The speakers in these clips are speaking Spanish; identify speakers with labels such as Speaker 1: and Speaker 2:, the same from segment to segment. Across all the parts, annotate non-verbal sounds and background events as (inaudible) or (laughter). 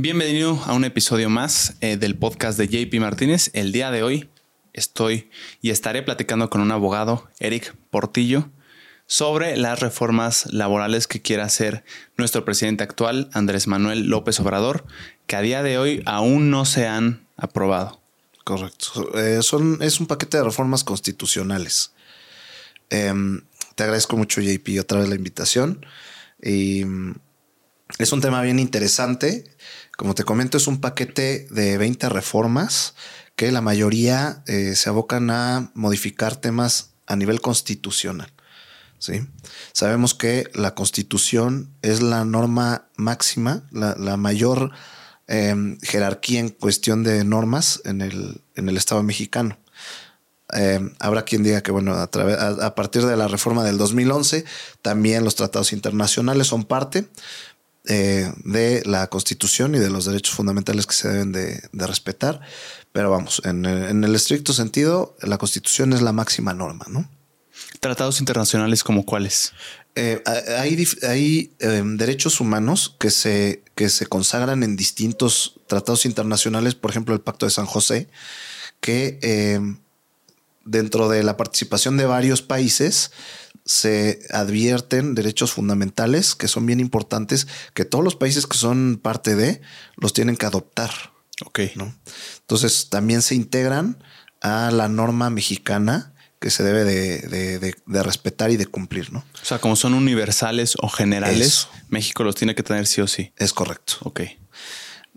Speaker 1: Bienvenido a un episodio más eh, del podcast de JP Martínez. El día de hoy estoy y estaré platicando con un abogado, Eric Portillo, sobre las reformas laborales que quiere hacer nuestro presidente actual, Andrés Manuel López Obrador, que a día de hoy aún no se han aprobado.
Speaker 2: Correcto. Eh, son, es un paquete de reformas constitucionales. Em, te agradezco mucho, JP, otra vez la invitación. Mm, es un tema bien interesante. Como te comento, es un paquete de 20 reformas que la mayoría eh, se abocan a modificar temas a nivel constitucional. ¿sí? Sabemos que la constitución es la norma máxima, la, mayor em, jerarquía en cuestión de normas en el, en el Estado mexicano. Em, habrá quien diga que, bueno, a, a, partir de la reforma del 2011, también los tratados internacionales son parte, eh, de la Constitución y de los derechos fundamentales que se deben de, respetar. Pero vamos, en el, estricto sentido, la Constitución es la máxima norma, ¿no?
Speaker 1: ¿Tratados internacionales como cuáles?
Speaker 2: Eh, hay, hay em, derechos humanos que se, que se consagran en distintos tratados internacionales, por ejemplo, el Pacto de San José, que em, dentro de la participación de varios países se advierten derechos fundamentales que son bien importantes, que todos los países que son parte de los tienen que adoptar.
Speaker 1: Ok.
Speaker 2: ¿no? Entonces también se integran a la norma mexicana que se debe de, respetar y de cumplir, ¿no?
Speaker 1: O sea, como son universales o generales, México los tiene que tener sí o sí.
Speaker 2: Es correcto.
Speaker 1: Ok.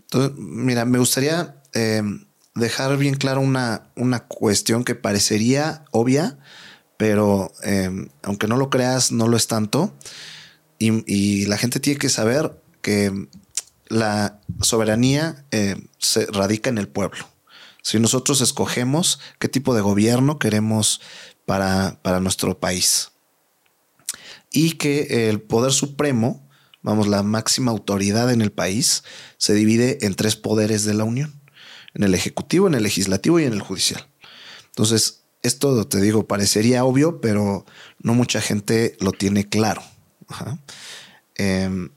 Speaker 2: Entonces, mira, me gustaría eh, dejar bien claro una, una cuestión que parecería obvia, pero em, aunque no lo creas, no lo es tanto. Y, la gente tiene que saber que la soberanía em, se radica en el pueblo. Si nosotros escogemos qué tipo de gobierno queremos para, para nuestro país. Y que el poder supremo, vamos, la máxima autoridad en el país, se divide en tres poderes de la Unión. En el Ejecutivo, en el Legislativo y en el Judicial. Entonces, esto te digo, parecería obvio, pero no mucha gente lo tiene claro. Em,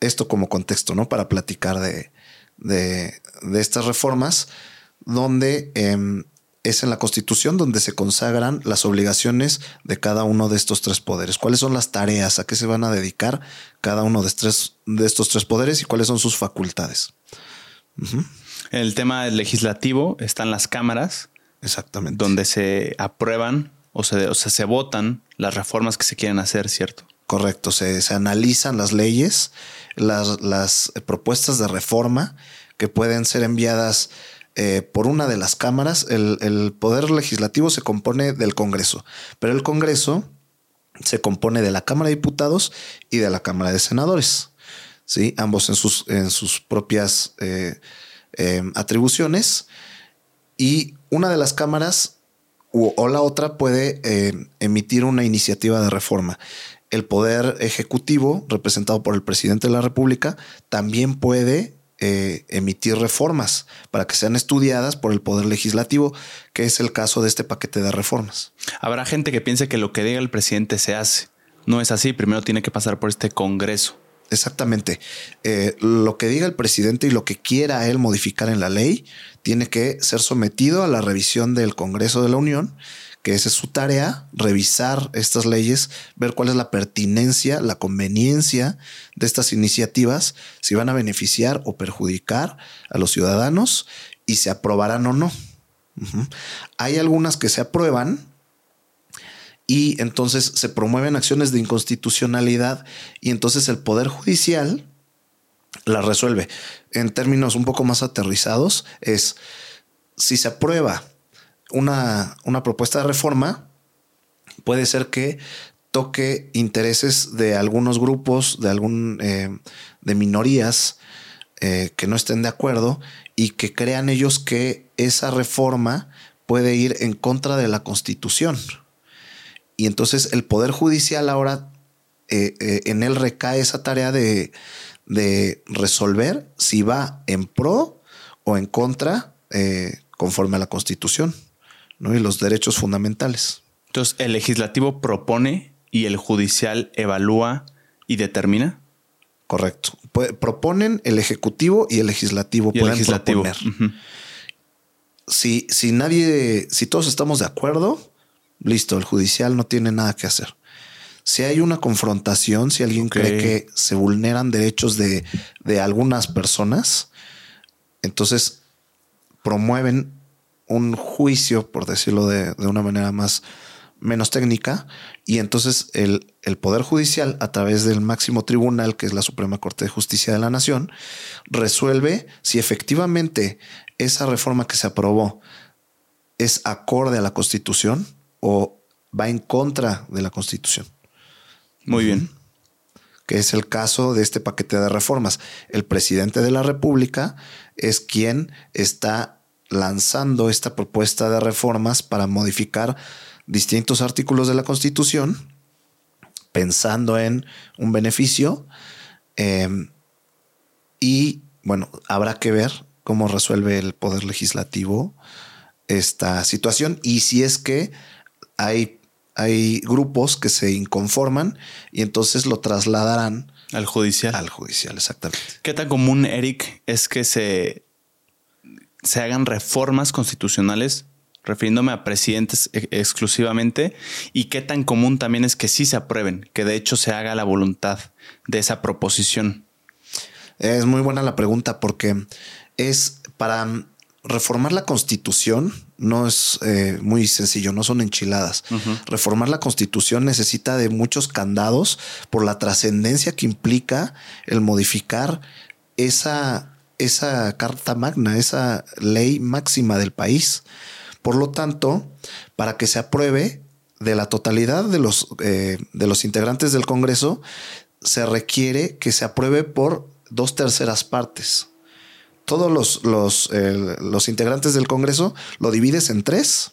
Speaker 2: esto como contexto, ¿no? Para platicar de, estas reformas, donde em, es en la Constitución donde se consagran las obligaciones de cada uno de estos tres poderes. ¿Cuáles son las tareas? ¿A qué se van a dedicar cada uno de, de estos tres poderes y cuáles son sus facultades?
Speaker 1: El tema legislativo están las cámaras
Speaker 2: Exactamente.
Speaker 1: Donde se aprueban o se, o sea, se votan las reformas que se quieren hacer, ¿cierto?
Speaker 2: Correcto, se, analizan las leyes, las, las, propuestas de reforma que pueden ser enviadas eh, por una de las cámaras. El, el, poder legislativo se compone del Congreso, pero el Congreso se compone de la Cámara de Diputados y de la Cámara de Senadores. ¿sí? Ambos en sus, en sus propias eh, eh, atribuciones. Y una de las cámaras o, la otra puede eh, emitir una iniciativa de reforma. El poder ejecutivo, representado por el presidente de la República, también puede eh, emitir reformas para que sean estudiadas por el Poder Legislativo, que es el caso de este paquete de reformas.
Speaker 1: Habrá gente que piense que lo que diga el presidente se hace. No es así, primero tiene que pasar por este Congreso.
Speaker 2: Exactamente. Eh, lo que diga el presidente y lo que quiera él modificar en la ley tiene que ser sometido a la revisión del Congreso de la Unión, que esa es su tarea, revisar estas leyes, ver cuál es la pertinencia, la conveniencia de estas iniciativas, si van a beneficiar o perjudicar a los ciudadanos y se aprobarán o no. Hay algunas que se aprueban y entonces se promueven acciones de inconstitucionalidad y entonces el Poder Judicial la resuelve. En términos un poco más aterrizados, es si se aprueba una, una propuesta de reforma, puede ser que toque intereses de algunos grupos, de algún eh, de minorías eh, que no estén de acuerdo y que crean ellos que esa reforma puede ir en contra de la Constitución. Y entonces el Poder Judicial ahora, eh, eh, en él recae esa tarea de, resolver si va en pro o en contra eh, conforme a la Constitución ¿no? y los derechos fundamentales.
Speaker 1: Entonces, ¿el legislativo propone y el judicial evalúa y determina?
Speaker 2: Correcto. proponen el ejecutivo y el legislativo.
Speaker 1: pueden legislativo. proponer.
Speaker 2: si, si nadie, si todos estamos de acuerdo, listo, el judicial no tiene nada que hacer. Si hay una confrontación, si alguien cree que se vulneran derechos de, de algunas personas, entonces promueven un juicio, por decirlo de, de una manera más menos técnica, y entonces el, el, Poder Judicial, a través del máximo tribunal, que es la Suprema Corte de Justicia de la Nación, resuelve si efectivamente esa reforma que se aprobó es acorde a la Constitución o va en contra de la Constitución.
Speaker 1: Muy bien.
Speaker 2: Que es el caso de este paquete de reformas. El presidente de la República es quien está lanzando esta propuesta de reformas para modificar distintos artículos de la Constitución, pensando en un beneficio. Em, y bueno, habrá que ver cómo resuelve el Poder Legislativo esta situación y si es que hay, hay grupos que se inconforman y entonces lo trasladarán
Speaker 1: al judicial.
Speaker 2: Al judicial, exactamente.
Speaker 1: ¿Qué tan común, Eric, es que se, se hagan reformas constitucionales refiriéndome a presidentes e, exclusivamente, y qué tan común también es que sí se aprueben, que de hecho se haga la voluntad de esa proposición.
Speaker 2: Es muy buena la pregunta porque es para reformar la constitución no es eh, muy sencillo, no son enchiladas. Reformar la constitución necesita de muchos candados por la trascendencia que implica el modificar esa, esa carta magna, esa ley máxima del país. Por lo tanto, para que se apruebe de la totalidad de los, eh, de los integrantes del Congreso, se requiere que se apruebe por dos terceras partes. Todos los, los, los integrantes del Congreso lo divides en tres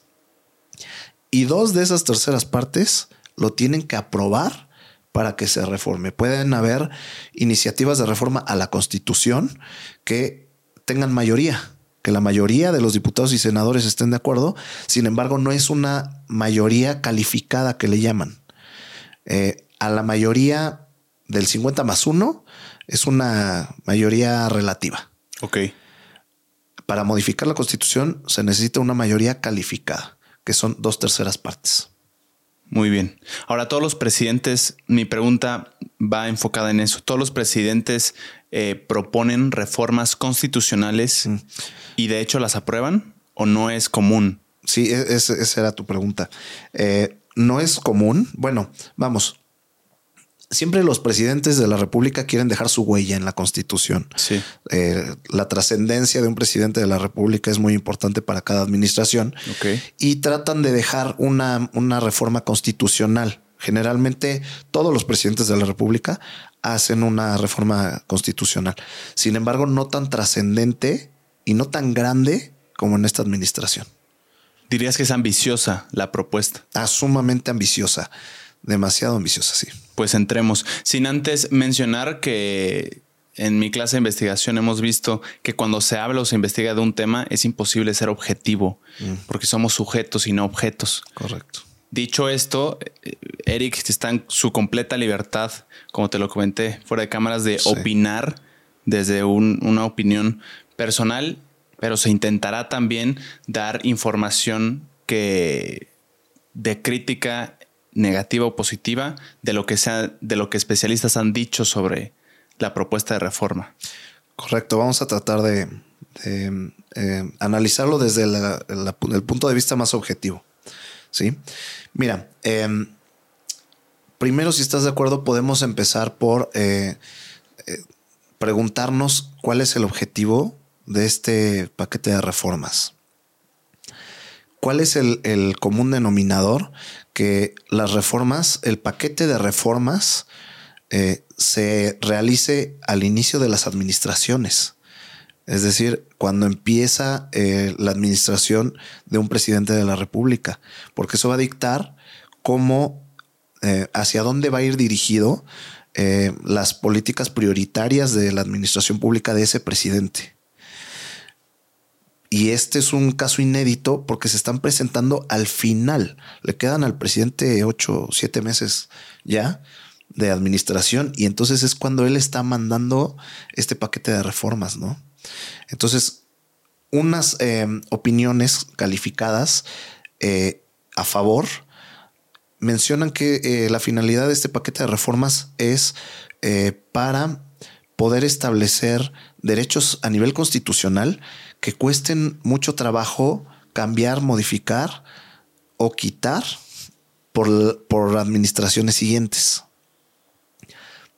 Speaker 2: y dos de esas terceras partes lo tienen que aprobar para que se reforme. Pueden haber iniciativas de reforma a la Constitución que tengan mayoría que la mayoría de los diputados y senadores estén de acuerdo. Sin embargo, no es una mayoría calificada que le llaman. Eh, a la mayoría del 50 más 1 es una mayoría relativa.
Speaker 1: Ok.
Speaker 2: Para modificar la constitución se necesita una mayoría calificada, que son dos terceras partes.
Speaker 1: Muy bien. Ahora, todos los presidentes, mi pregunta va enfocada en eso. Todos los presidentes eh, proponen reformas constitucionales mm. y de hecho las aprueban o no es común?
Speaker 2: Sí, e-, esa era tu pregunta. Eh, no es común. Bueno, vamos. Siempre los presidentes de la República quieren dejar su huella en la Constitución.
Speaker 1: Sí.
Speaker 2: Eh, la trascendencia de un presidente de la República es muy importante para cada administración. Y tratan de dejar una, una reforma constitucional. Generalmente todos los presidentes de la República hacen una reforma constitucional. Sin embargo, no tan trascendente y no tan grande como en esta administración.
Speaker 1: Dirías que es ambiciosa la propuesta.
Speaker 2: Ah, sumamente ambiciosa, demasiado ambiciosa, sí.
Speaker 1: Pues entremos. Sin antes mencionar que en mi clase de investigación hemos visto que cuando se habla o se investiga de un tema es imposible ser objetivo, mm. porque somos sujetos y no objetos.
Speaker 2: Correcto.
Speaker 1: Dicho esto, Eric está en su completa libertad, como te lo comenté, fuera de cámaras, de opinar desde una opinión personal, pero se intentará también dar información que de crítica negativa o positiva de lo que sea, de lo que especialistas han dicho sobre la propuesta de reforma.
Speaker 2: Correcto, vamos a tratar de, eh, analizarlo desde el punto de vista más objetivo. ¿sí? Mira, em, primero, si estás de acuerdo, podemos empezar por eh, eh, preguntarnos cuál es el objetivo de este paquete de reformas. ¿Cuál es el, común denominador? Que las reformas, el paquete de reformas eh, se realice al inicio de las administraciones. Es decir, cuando empieza eh, la administración de un presidente de la República, porque eso va a dictar cómo, eh, hacia dónde va a ir dirigido eh, las políticas prioritarias de la administración pública de ese presidente. Y este es un caso inédito porque se están presentando al final. Le quedan al presidente ocho, siete meses ya de administración y entonces es cuando él está mandando este paquete de reformas, ¿no? Entonces, unas eh, opiniones calificadas eh, a favor mencionan que eh, la finalidad de este paquete de reformas es para poder establecer derechos a nivel constitucional que cuesten mucho trabajo cambiar, modificar o quitar por, por administraciones siguientes.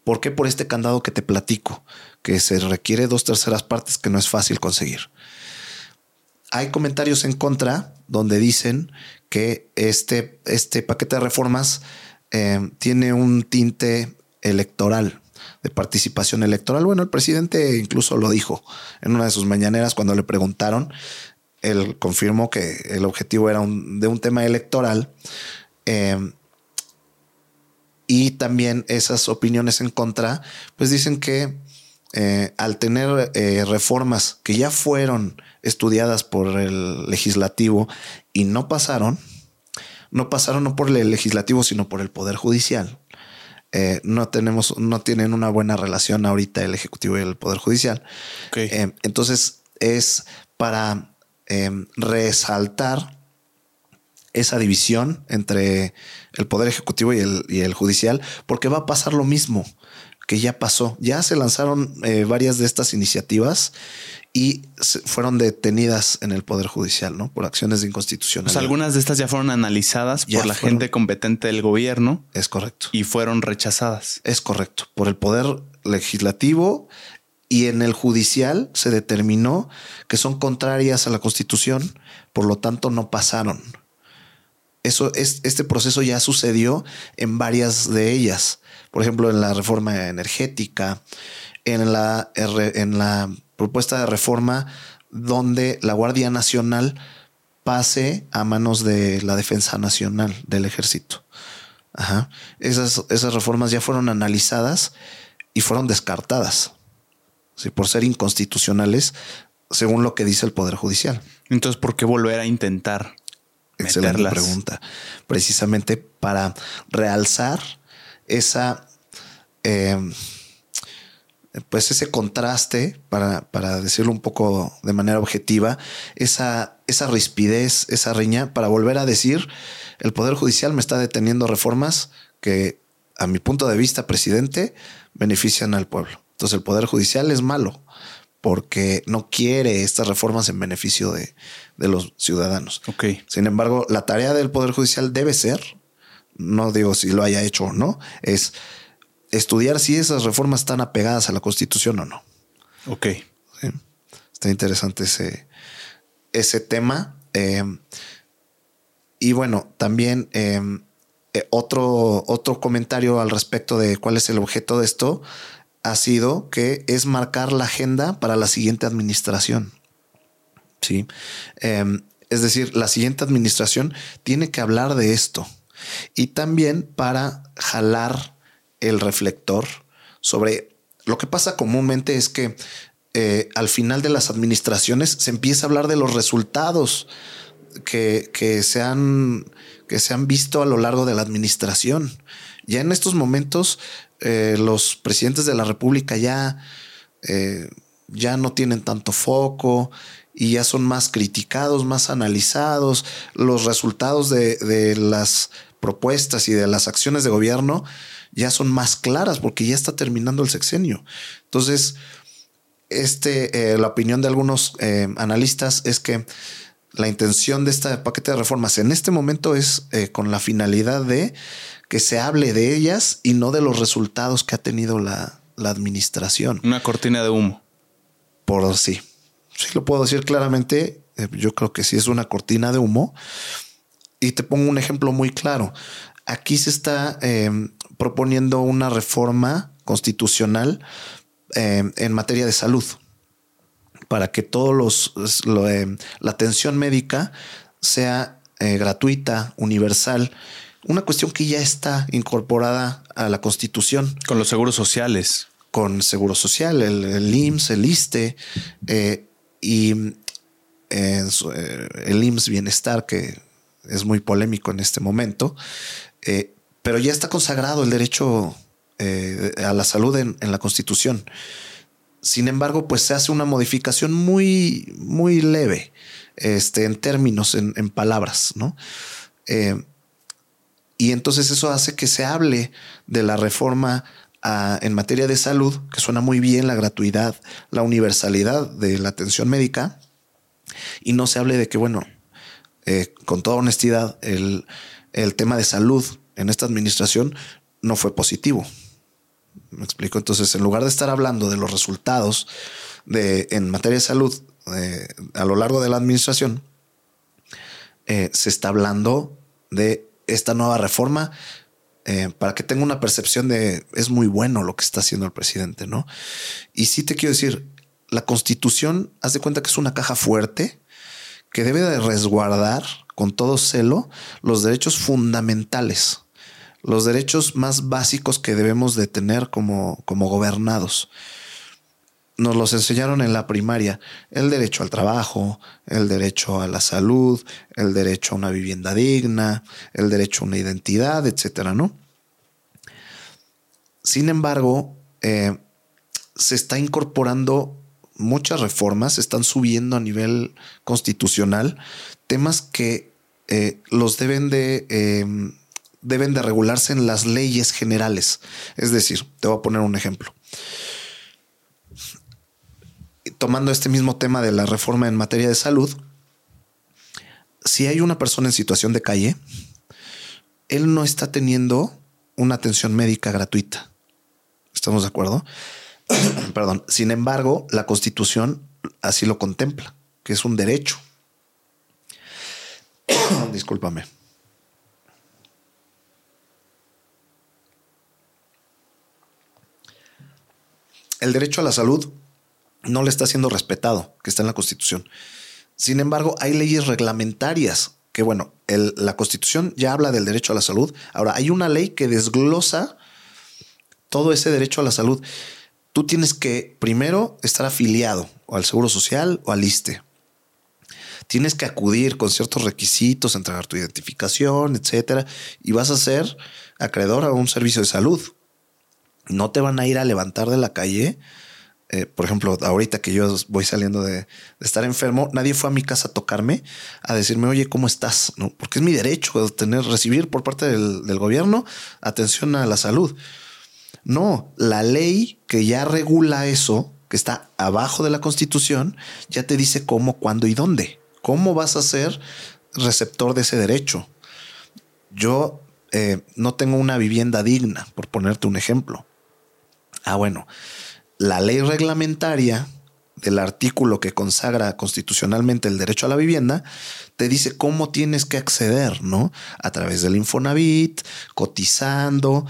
Speaker 2: ¿Por qué? Por este candado que te platico, que se requiere dos terceras partes que no es fácil conseguir. Hay comentarios en contra donde dicen que este, este paquete de reformas eh, tiene un tinte electoral, de participación electoral. Bueno, el presidente incluso lo dijo en una de sus mañaneras cuando le preguntaron. Él confirmó que el objetivo era de un tema electoral. Eh, y también esas opiniones en contra, pues dicen que eh, al tener eh, reformas que ya fueron estudiadas por el legislativo y no pasaron, no pasaron no por el legislativo, sino por el poder judicial. Eh, no tenemos, no tienen una buena relación ahorita el ejecutivo y el poder judicial. entonces es para resaltar esa división entre el Poder Ejecutivo y el, y el Judicial, porque va a pasar lo mismo que ya pasó. Ya se lanzaron eh, varias de estas iniciativas y fueron detenidas en el Poder Judicial, ¿no? Por acciones de inconstitucionalidad.
Speaker 1: algunas de estas ya fueron analizadas por la gente competente del gobierno.
Speaker 2: Es correcto.
Speaker 1: Y fueron rechazadas.
Speaker 2: Es correcto. Por el Poder Legislativo y en el Judicial se determinó que son contrarias a la Constitución, por lo tanto no pasaron. Eso es, este proceso ya sucedió en varias de ellas. Por ejemplo, en la reforma energética, en la, en la propuesta de reforma donde la Guardia Nacional pase a manos de la Defensa Nacional del Ejército. Esas, esas reformas ya fueron analizadas y fueron descartadas por ser inconstitucionales, según lo que dice el Poder Judicial.
Speaker 1: Entonces, ¿por qué volver a intentar
Speaker 2: Excelente pregunta. Precisamente para realzar esa, em, pues ese contraste, para, para, decirlo un poco de manera objetiva, esa, esa rispidez, esa riña, para volver a decir, el Poder Judicial me está deteniendo reformas que, a mi punto de vista, presidente, benefician al pueblo. Entonces el Poder Judicial es malo porque no quiere estas reformas en beneficio de, los ciudadanos.
Speaker 1: Ok.
Speaker 2: Sin embargo, la tarea del Poder Judicial debe ser, no digo si lo haya hecho o no, es estudiar si esas reformas están apegadas a la Constitución o no.
Speaker 1: Ok.
Speaker 2: Está interesante ese, ese tema. Eh, y bueno, también eh, eh, otro, otro comentario al respecto de cuál es el objeto de esto ha sido que es marcar la agenda para la siguiente administración. Sí. Es decir, la siguiente administración tiene que hablar de esto y también para jalar el reflector sobre lo que pasa comúnmente es que eh, al final de las administraciones se empieza a hablar de los resultados que, que, se han, que se han visto a lo largo de la administración. Ya en estos momentos eh, los presidentes de la República ya, eh, ya no tienen tanto foco y ya son más criticados, más analizados. Los resultados de, las propuestas y de las acciones de gobierno ya son más claras porque ya está terminando el sexenio. Entonces, este, eh, la opinión de algunos analistas es que la intención de este paquete de reformas en este momento es con la finalidad de que se hable de ellas y no de los resultados que ha tenido la, administración.
Speaker 1: Una cortina de humo.
Speaker 2: Por sí. Sí lo puedo decir claramente. Eh, yo creo que sí es una cortina de humo. Y te pongo un ejemplo muy claro. Aquí se está proponiendo una reforma constitucional em, en materia de salud para que todos los em, la atención médica sea eh, gratuita, universal una cuestión que ya está incorporada a la Constitución.
Speaker 1: Con los seguros sociales.
Speaker 2: Con seguro social, el, IMSS, el ISTE eh, y eh, eh, el IMSS Bienestar, que es muy polémico en este momento, pero ya está consagrado el derecho eh, a la salud en, la Constitución. Sin embargo, pues se hace una modificación muy, muy leve este, en términos, en, palabras, ¿no? Eh, y entonces eso hace que se hable de la reforma en materia de salud, que suena muy bien la gratuidad, la universalidad de la atención médica, y no se hable de que, bueno, eh, con toda honestidad, el, el tema de salud en esta administración no fue positivo. Me explico. Entonces, en lugar de estar hablando de los resultados de, en materia de salud eh, a lo largo de la administración, eh, se está hablando de esta nueva reforma eh, para que tenga una percepción de es muy bueno lo que está haciendo el presidente, ¿no? Y sí te quiero decir, la constitución, haz de cuenta que es una caja fuerte que debe de resguardar con todo celo los derechos fundamentales, los derechos más básicos que debemos de tener como, como gobernados. Nos los enseñaron en la primaria, el derecho al trabajo, el derecho a la salud, el derecho a una vivienda digna, el derecho a una identidad, etcétera, ¿no? Sin embargo, eh, se está incorporando muchas reformas, se están subiendo a nivel constitucional temas que eh, los deben de, em, deben de regularse en las leyes generales. Es decir, te voy a poner un ejemplo. Tomando este mismo tema de la reforma en materia de salud, si hay una persona en situación de calle, él no está teniendo una atención médica gratuita. ¿Estamos de acuerdo? (clears throat) Perdón. Sin embargo, la constitución así lo contempla, que es un derecho. (clears throat) Discúlpame. El derecho a la salud no le está siendo respetado, que está en la Constitución. Sin embargo, hay leyes reglamentarias que, bueno, la Constitución ya habla del derecho a la salud. Ahora, hay una ley que desglosa todo ese derecho a la salud. Tú tienes que primero estar afiliado o al Seguro Social o al ISTE tienes que acudir con ciertos requisitos, entregar tu identificación, etcétera, y vas a ser acreedor a un servicio de salud. No te van a ir a levantar de la calle. Eh, por ejemplo, ahorita que yo voy saliendo de, estar enfermo, nadie fue a mi casa a tocarme, a decirme, oye, ¿cómo estás? Porque es mi derecho tener, recibir por parte del, del gobierno atención a la salud. No, la ley que ya regula eso, que está abajo de la constitución, ya te dice cómo, cuándo y dónde. ¿Cómo vas a ser receptor de ese derecho? Yo eh, no tengo una vivienda digna, por ponerte un ejemplo. Ah, bueno, la ley reglamentaria del artículo que consagra constitucionalmente el derecho a la vivienda, te dice cómo tienes que acceder, ¿no? A través del Infonavit, cotizando,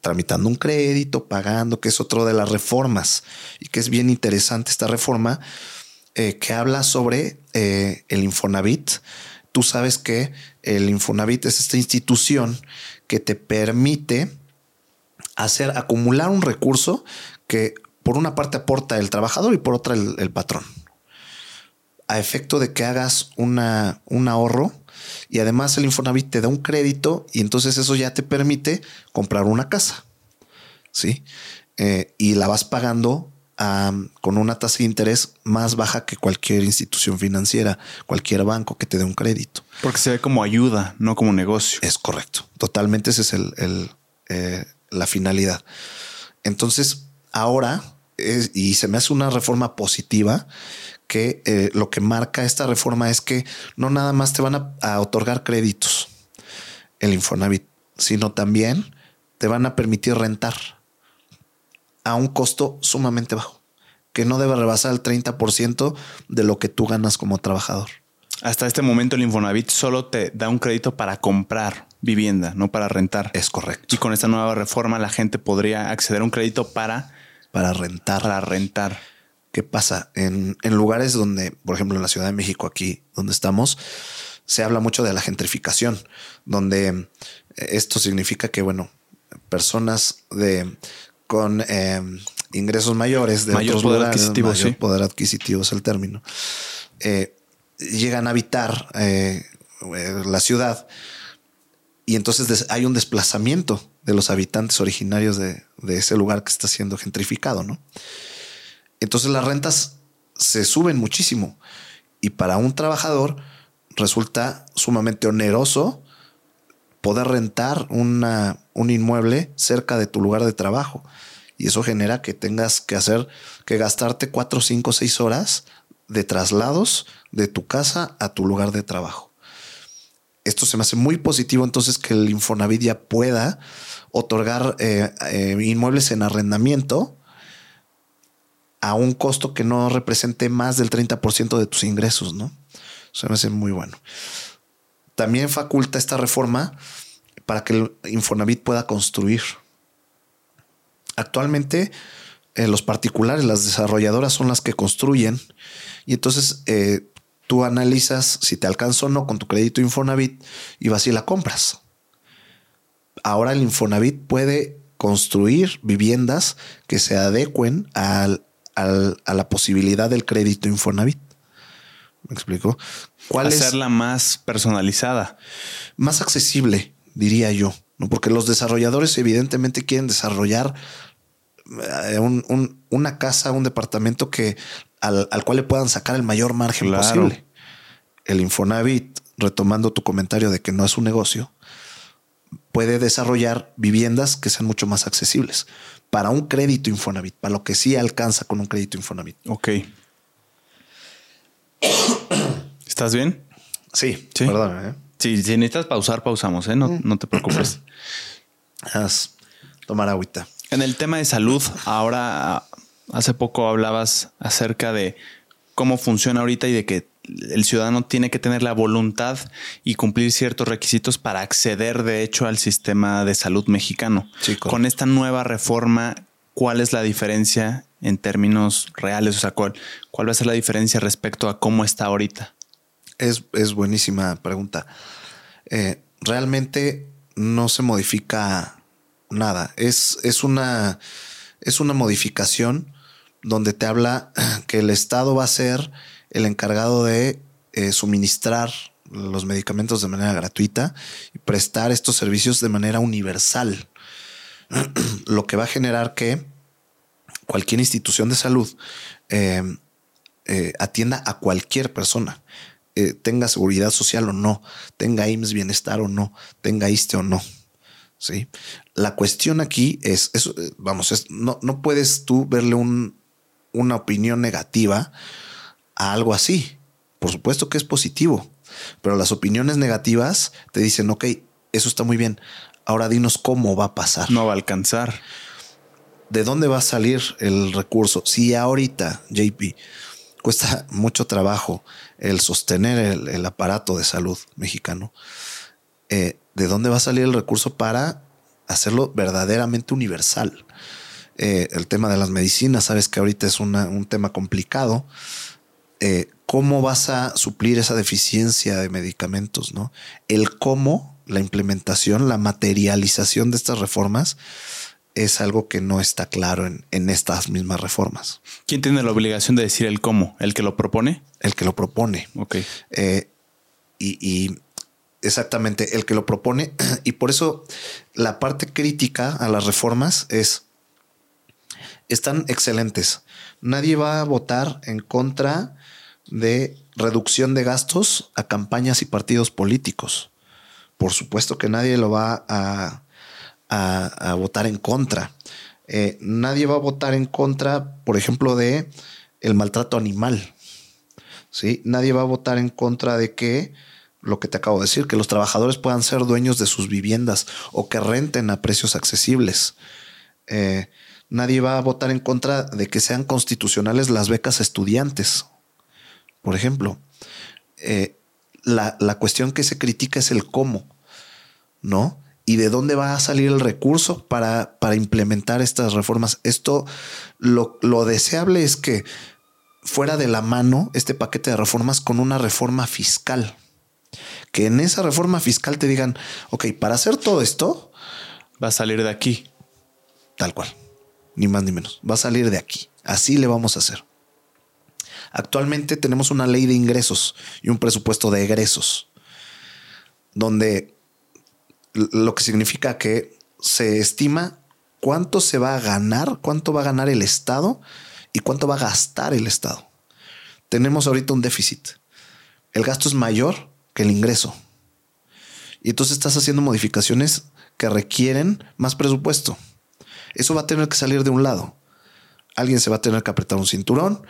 Speaker 2: tramitando un crédito, pagando, que es otro de las reformas y que es bien interesante esta reforma eh, que habla sobre eh, el Infonavit. Tú sabes que el Infonavit es esta institución que te permite hacer acumular un recurso que por una parte aporta el trabajador y por otra el, patrón. A efecto de que hagas una, un ahorro y además el Infonavit te da un crédito y entonces eso ya te permite comprar una casa. Sí. Eh, y la vas pagando con una tasa de interés más baja que cualquier institución financiera, cualquier banco que te dé un crédito.
Speaker 1: Porque se ve como ayuda, no como negocio.
Speaker 2: Es correcto. Totalmente ese es el, eh, la finalidad. Entonces, ahora, y se me hace una reforma positiva, que eh, lo que marca esta reforma es que no nada más te van a, a otorgar créditos, el Infonavit, sino también te van a permitir rentar a un costo sumamente bajo, que no debe rebasar el 30% de lo que tú ganas como trabajador.
Speaker 1: Hasta este momento el Infonavit solo te da un crédito para comprar vivienda, no para rentar.
Speaker 2: Es correcto.
Speaker 1: Y con esta nueva reforma la gente podría acceder a un crédito para...
Speaker 2: Para rentar.
Speaker 1: Para rentar.
Speaker 2: ¿Qué pasa? En, en lugares donde, por ejemplo, en la Ciudad de México, aquí donde estamos, se habla mucho de la gentrificación, donde esto significa que, bueno, personas de con eh, ingresos mayores de
Speaker 1: mayor poder adquisitivo, mayor
Speaker 2: poder adquisitivo es el término, eh, llegan a habitar eh, la ciudad y entonces hay un desplazamiento de los habitantes originarios de, ese lugar que está siendo gentrificado, ¿no? Entonces las rentas se suben muchísimo y para un trabajador resulta sumamente oneroso poder rentar un inmueble cerca de tu lugar de trabajo. Y eso genera que tengas que hacer, que gastarte cuatro, cinco, seis horas de traslados de tu casa a tu lugar de trabajo esto se me hace muy positivo entonces que el Infonavit ya pueda otorgar eh, eh, inmuebles en arrendamiento a un costo que no represente más del 30% de tus ingresos, ¿no? Se me hace muy bueno. También faculta esta reforma para que el Infonavit pueda construir. Actualmente, eh, los particulares, las desarrolladoras son las que construyen y entonces tú analizas si te alcanza o no con tu crédito Infonavit y vas y la compras. Ahora el Infonavit puede construir viviendas que se adecuen a la posibilidad del crédito Infonavit. ¿Me explico?
Speaker 1: ¿Cuál Hacerla más personalizada.
Speaker 2: Más accesible, diría yo. ¿no? Porque los desarrolladores evidentemente quieren desarrollar eh, una casa, un departamento que al, cual le puedan sacar el mayor margen posible. El Infonavit, retomando tu comentario de que no es un negocio, puede desarrollar viviendas que sean mucho más accesibles para un crédito Infonavit, para lo que sí alcanza con un crédito Infonavit.
Speaker 1: Ok. ¿Estás bien?
Speaker 2: Sí, sí. Perdón, ¿eh?
Speaker 1: si necesitas pausar, pausamos, ¿eh? No, mm. no te preocupes. (clears throat)
Speaker 2: Haz tomar agüita.
Speaker 1: En el tema de salud, ahora Hace poco hablabas acerca de cómo funciona ahorita y de que el ciudadano tiene que tener la voluntad y cumplir ciertos requisitos para acceder de hecho al sistema de salud mexicano. Con esta nueva reforma, ¿cuál es la diferencia en términos reales? O sea, ¿cuál, cuál va a ser la diferencia respecto a cómo está ahorita?
Speaker 2: Es, buenísima pregunta. Eh, realmente no se modifica nada. Es, es, una, es una modificación donde te habla (clears throat) que el Estado va a ser el encargado de eh, suministrar los medicamentos de manera gratuita y prestar estos servicios de manera universal, (clears throat) lo que va a generar que cualquier institución de salud eh, eh, atienda a cualquier persona, tenga seguridad social o no, tenga IMSS bienestar o no, tenga ISTE o no. ¿sí? La cuestión aquí es, vamos, no, no puedes tú verle un, una opinión negativa a algo así. Por supuesto que es positivo, pero las opiniones negativas te dicen, ok, eso está muy bien. Ahora dinos cómo va a pasar.
Speaker 1: No va a alcanzar.
Speaker 2: ¿De dónde va a salir el recurso? Si ahorita, JP, cuesta mucho trabajo el sostener el, aparato de salud mexicano, eh, ¿de dónde va a salir el recurso para hacerlo verdaderamente universal? Eh, el tema de las medicinas, sabes que ahorita es un tema complicado. Eh, ¿Cómo vas a suplir esa deficiencia de medicamentos? ¿no? El cómo, la implementación, la materialización de estas reformas es algo que no está claro en, estas mismas reformas.
Speaker 1: ¿Quién tiene la obligación de decir el cómo? ¿El que lo propone?
Speaker 2: El que lo propone.
Speaker 1: Ok.
Speaker 2: Eh, y, exactamente, el que lo propone. (clears throat) Y por eso la parte crítica a las reformas es están excelentes. Nadie va a votar en contra de reducción de gastos a campañas y partidos políticos. Por supuesto que nadie lo va a, votar en contra. Eh, nadie va a votar en contra, por ejemplo, de el maltrato animal. ¿sí? Nadie va a votar en contra de que lo que te acabo de decir, que los trabajadores puedan ser dueños de sus viviendas o que renten a precios accesibles. Eh, nadie va a votar en contra de que sean constitucionales las becas estudiantes. Por ejemplo, eh, la, cuestión que se critica es el cómo, ¿no? Y de dónde va a salir el recurso para, para implementar estas reformas. Esto, lo, lo deseable es que fuera de la mano este paquete de reformas con una reforma fiscal. Que en esa reforma fiscal te digan, ok, para hacer todo esto...
Speaker 1: Va a salir de aquí.
Speaker 2: Tal cual ni más ni menos. Va a salir de aquí. Así le vamos a hacer. Actualmente tenemos una ley de ingresos y un presupuesto de egresos, donde lo que significa que se estima cuánto se va a ganar, cuánto va a ganar el Estado y cuánto va a gastar el Estado. Tenemos ahorita un déficit. El gasto es mayor que el ingreso. Y entonces estás haciendo modificaciones que requieren más presupuesto. Eso va a tener que salir de un lado. Alguien se va a tener que apretar un cinturón.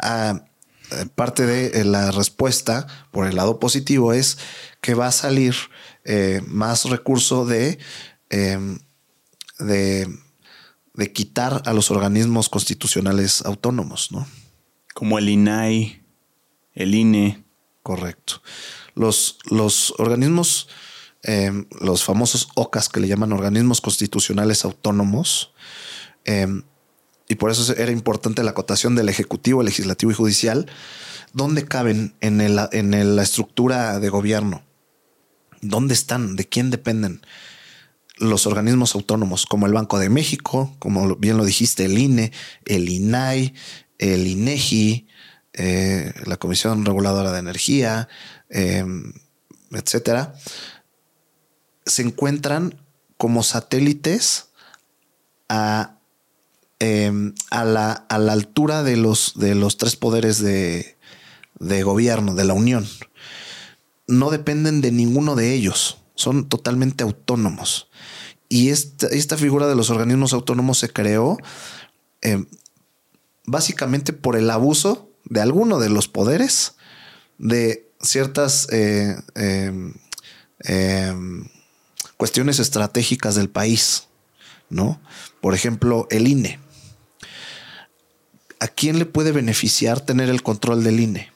Speaker 2: Ah, eh, parte de eh, la respuesta por el lado positivo es que va a salir eh, más recurso de, em, de, de, quitar a los organismos constitucionales autónomos, ¿no?
Speaker 1: Como el INAI, el INE.
Speaker 2: Correcto. Los, los organismos, em, los famosos OCAS que le llaman organismos constitucionales autónomos, em, y por eso era importante la acotación del Ejecutivo, Legislativo y Judicial, ¿dónde caben en, en la estructura de gobierno? ¿Dónde están? ¿De quién dependen? Los organismos autónomos, como el Banco de México, como bien lo dijiste, el INE, el INAI, el INEGI, eh, la Comisión Reguladora de Energía, em, etcétera, se encuentran como satélites a Em, a, la, a, la, altura de los, de los tres poderes de, de gobierno, de la Unión. No dependen de ninguno de ellos, son totalmente autónomos. Y esta, esta figura de los organismos autónomos se creó em, básicamente por el abuso de alguno de los poderes de ciertas eh, em, cuestiones estratégicas del país, ¿no? Por ejemplo, el INE. ¿a quién le puede beneficiar tener el control del INE?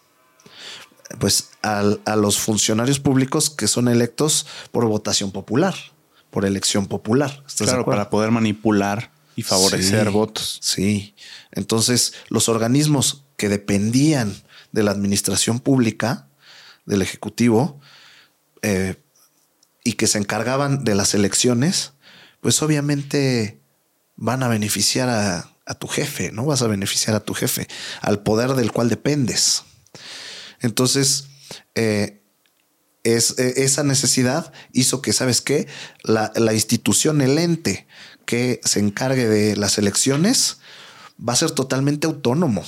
Speaker 2: Pues a los funcionarios públicos que son electos por votación popular, por elección popular.
Speaker 1: claro, para poder manipular y favorecer votos.
Speaker 2: Sí. Entonces, los organismos que dependían de la administración pública, del Ejecutivo, eh, y que se encargaban de las elecciones, pues obviamente van a beneficiar a, a tu jefe, no vas a beneficiar a tu jefe, al poder del cual dependes. Entonces, eh, es, e, esa necesidad hizo que, ¿sabes qué? La, la, institución, el ente que se encargue de las elecciones, va a ser totalmente autónomo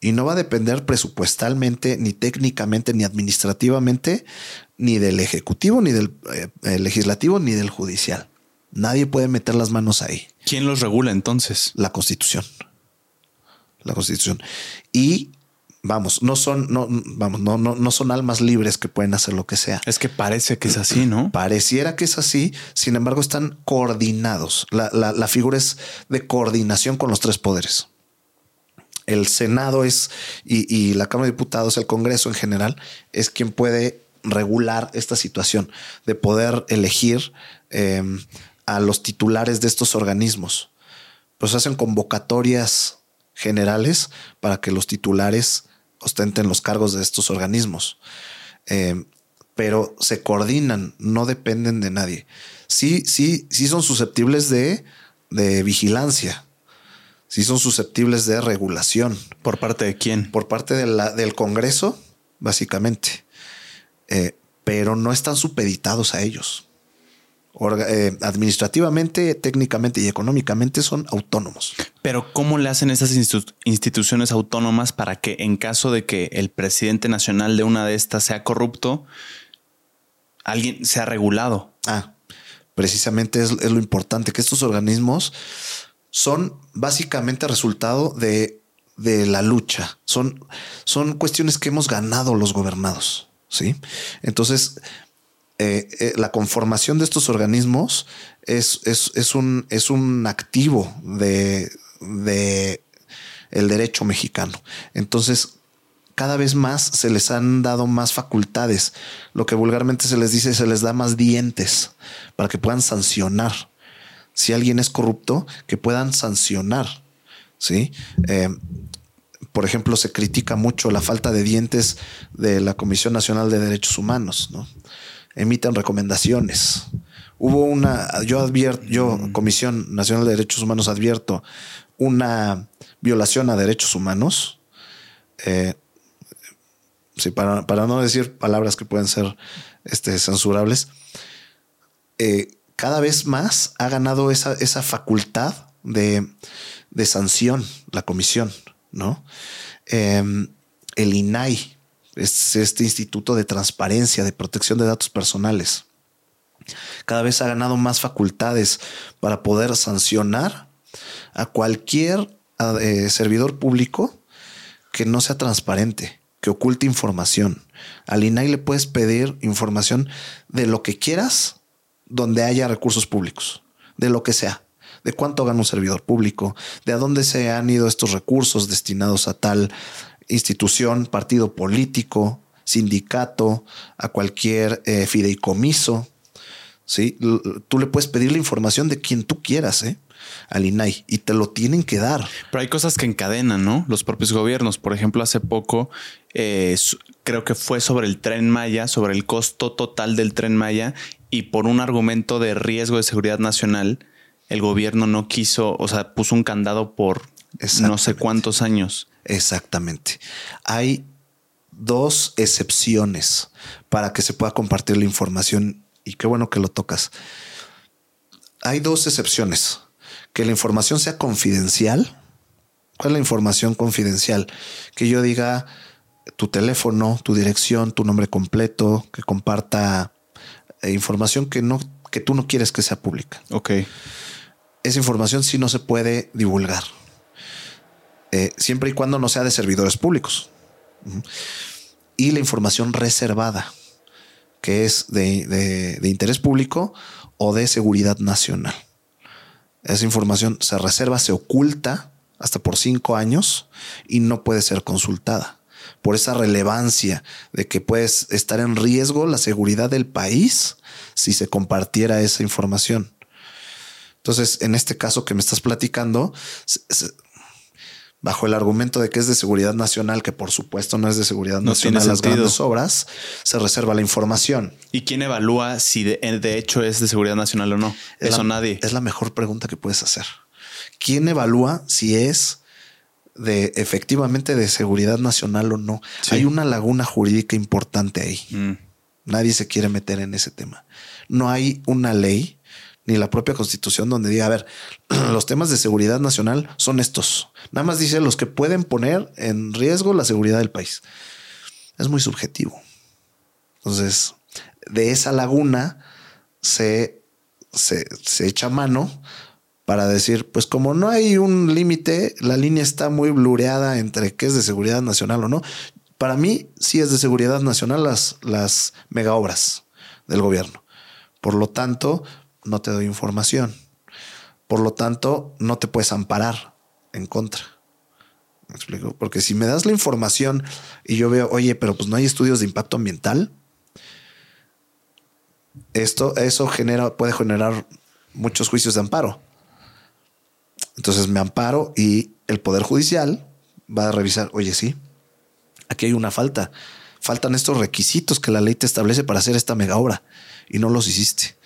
Speaker 2: y no va a depender presupuestalmente, ni técnicamente, ni administrativamente, ni del Ejecutivo, ni del eh, Legislativo, ni del Judicial. Nadie puede meter las manos ahí.
Speaker 1: ¿Quién los regula entonces?
Speaker 2: La Constitución. La Constitución. Y vamos, no son, no, vamos, no, no, no son almas libres que pueden hacer lo que sea.
Speaker 1: Es que parece que es así, ¿no?
Speaker 2: Pareciera que es así, sin embargo, están coordinados. La, la figura es de coordinación con los tres poderes. El Senado es y, y, la Cámara de Diputados, el Congreso en general, es quien puede regular esta situación de poder elegir eh, a los titulares de estos organismos. Pues hacen convocatorias generales para que los titulares ostenten los cargos de estos organismos. Eh, pero se coordinan, no dependen de nadie. Sí, sí, sí son susceptibles de, de vigilancia. Sí son susceptibles de regulación.
Speaker 1: ¿Por parte de quién?
Speaker 2: Por parte de la, del Congreso, básicamente. Eh, pero no están supeditados a ellos. Eh, administrativamente, técnicamente y económicamente son autónomos.
Speaker 1: Pero ¿cómo le hacen esas instituciones autónomas para que en caso de que el presidente nacional de una de estas sea corrupto, alguien sea regulado?
Speaker 2: Ah, precisamente es, lo importante, que estos organismos son básicamente resultado de, de la lucha. Son, son cuestiones que hemos ganado los gobernados. Sí. Entonces, eh, eh, la conformación de estos organismos es, es, un, es un activo de, de el derecho mexicano. Entonces, cada vez más se les han dado más facultades. Lo que vulgarmente se les dice, se les da más dientes para que puedan sancionar. Si alguien es corrupto, que puedan sancionar. Sí. Eh, por ejemplo, se critica mucho la falta de dientes de la Comisión Nacional de Derechos Humanos, ¿no? emitan recomendaciones. Hubo una, yo advierto, yo. Comisión Nacional de Derechos Humanos, advierto una violación a derechos humanos. Eh, sí, para, para, no decir palabras que pueden ser este, censurables. eh, cada vez más ha ganado esa, esa facultad de, de, sanción, la comisión, ¿no? Em, el INAI es este Instituto de Transparencia, de Protección de Datos Personales. Cada vez ha ganado más facultades para poder sancionar a cualquier eh, servidor público que no sea transparente, que oculte información. Al INAI le puedes pedir información de lo que quieras donde haya recursos públicos, de lo que sea, de cuánto gana un servidor público, de a dónde se han ido estos recursos destinados a tal institución, partido político, sindicato, a cualquier eh, fideicomiso. ¿sí? Tú le puedes pedir la información de quien tú quieras, ¿eh? al INAI y te lo tienen que dar.
Speaker 1: Pero hay cosas que encadenan, ¿no? Los propios gobiernos. Por ejemplo, hace poco eh, creo que fue sobre el tren Maya, sobre el costo total del tren Maya y por un argumento de riesgo de seguridad nacional, el gobierno no quiso, o sea, puso un candado por no sé cuántos años.
Speaker 2: Exactamente. Hay dos excepciones para que se pueda compartir la información y qué bueno que lo tocas. Hay dos excepciones. Que la información sea confidencial. ¿Cuál es la información confidencial? Que yo diga tu teléfono, tu dirección, tu nombre completo, que comparta eh, información que no que tú no quieres que sea pública.
Speaker 1: Ok.
Speaker 2: Esa información sí no se puede divulgar. Eh, siempre y cuando no sea de servidores públicos. Y la información reservada, que es de, interés público o de seguridad nacional. Esa información se reserva, se oculta hasta por cinco años y no puede ser consultada. Por esa relevancia de que puede estar en riesgo la seguridad del país si se compartiera esa información. Entonces, en este caso que me estás platicando, bajo el argumento de que es de seguridad nacional, que por supuesto no es de seguridad nacional las grandes obras, se reserva la información.
Speaker 1: ¿Y quién evalúa si de, hecho es de seguridad nacional o no? Eso nadie.
Speaker 2: Es la mejor pregunta que puedes hacer. ¿Quién evalúa si es de efectivamente de seguridad nacional o no? Hay una laguna jurídica importante ahí. Mm. Nadie se quiere meter en ese tema. No hay una ley ni la propia constitución donde diga, a ver, (clears throat) los temas de seguridad nacional son estos. Nada más dice los que pueden poner en riesgo la seguridad del país. Es muy subjetivo. Entonces, de esa laguna se, se, se echa mano para decir, pues como no hay un límite, la línea está muy blureada entre qué es de seguridad nacional o no. Para mí sí es de seguridad nacional las, las mega obras del gobierno. Por lo tanto, no te doy información. Por lo tanto, no te puedes amparar en contra. ¿Me explico? Porque si me das la información y yo veo, oye, pero pues no hay estudios de impacto ambiental, esto, eso genera, puede generar muchos juicios de amparo. Entonces me amparo y el Poder Judicial va a revisar, oye, sí, aquí hay una falta. Faltan estos requisitos que la ley te establece para hacer esta mega obra y no los hiciste.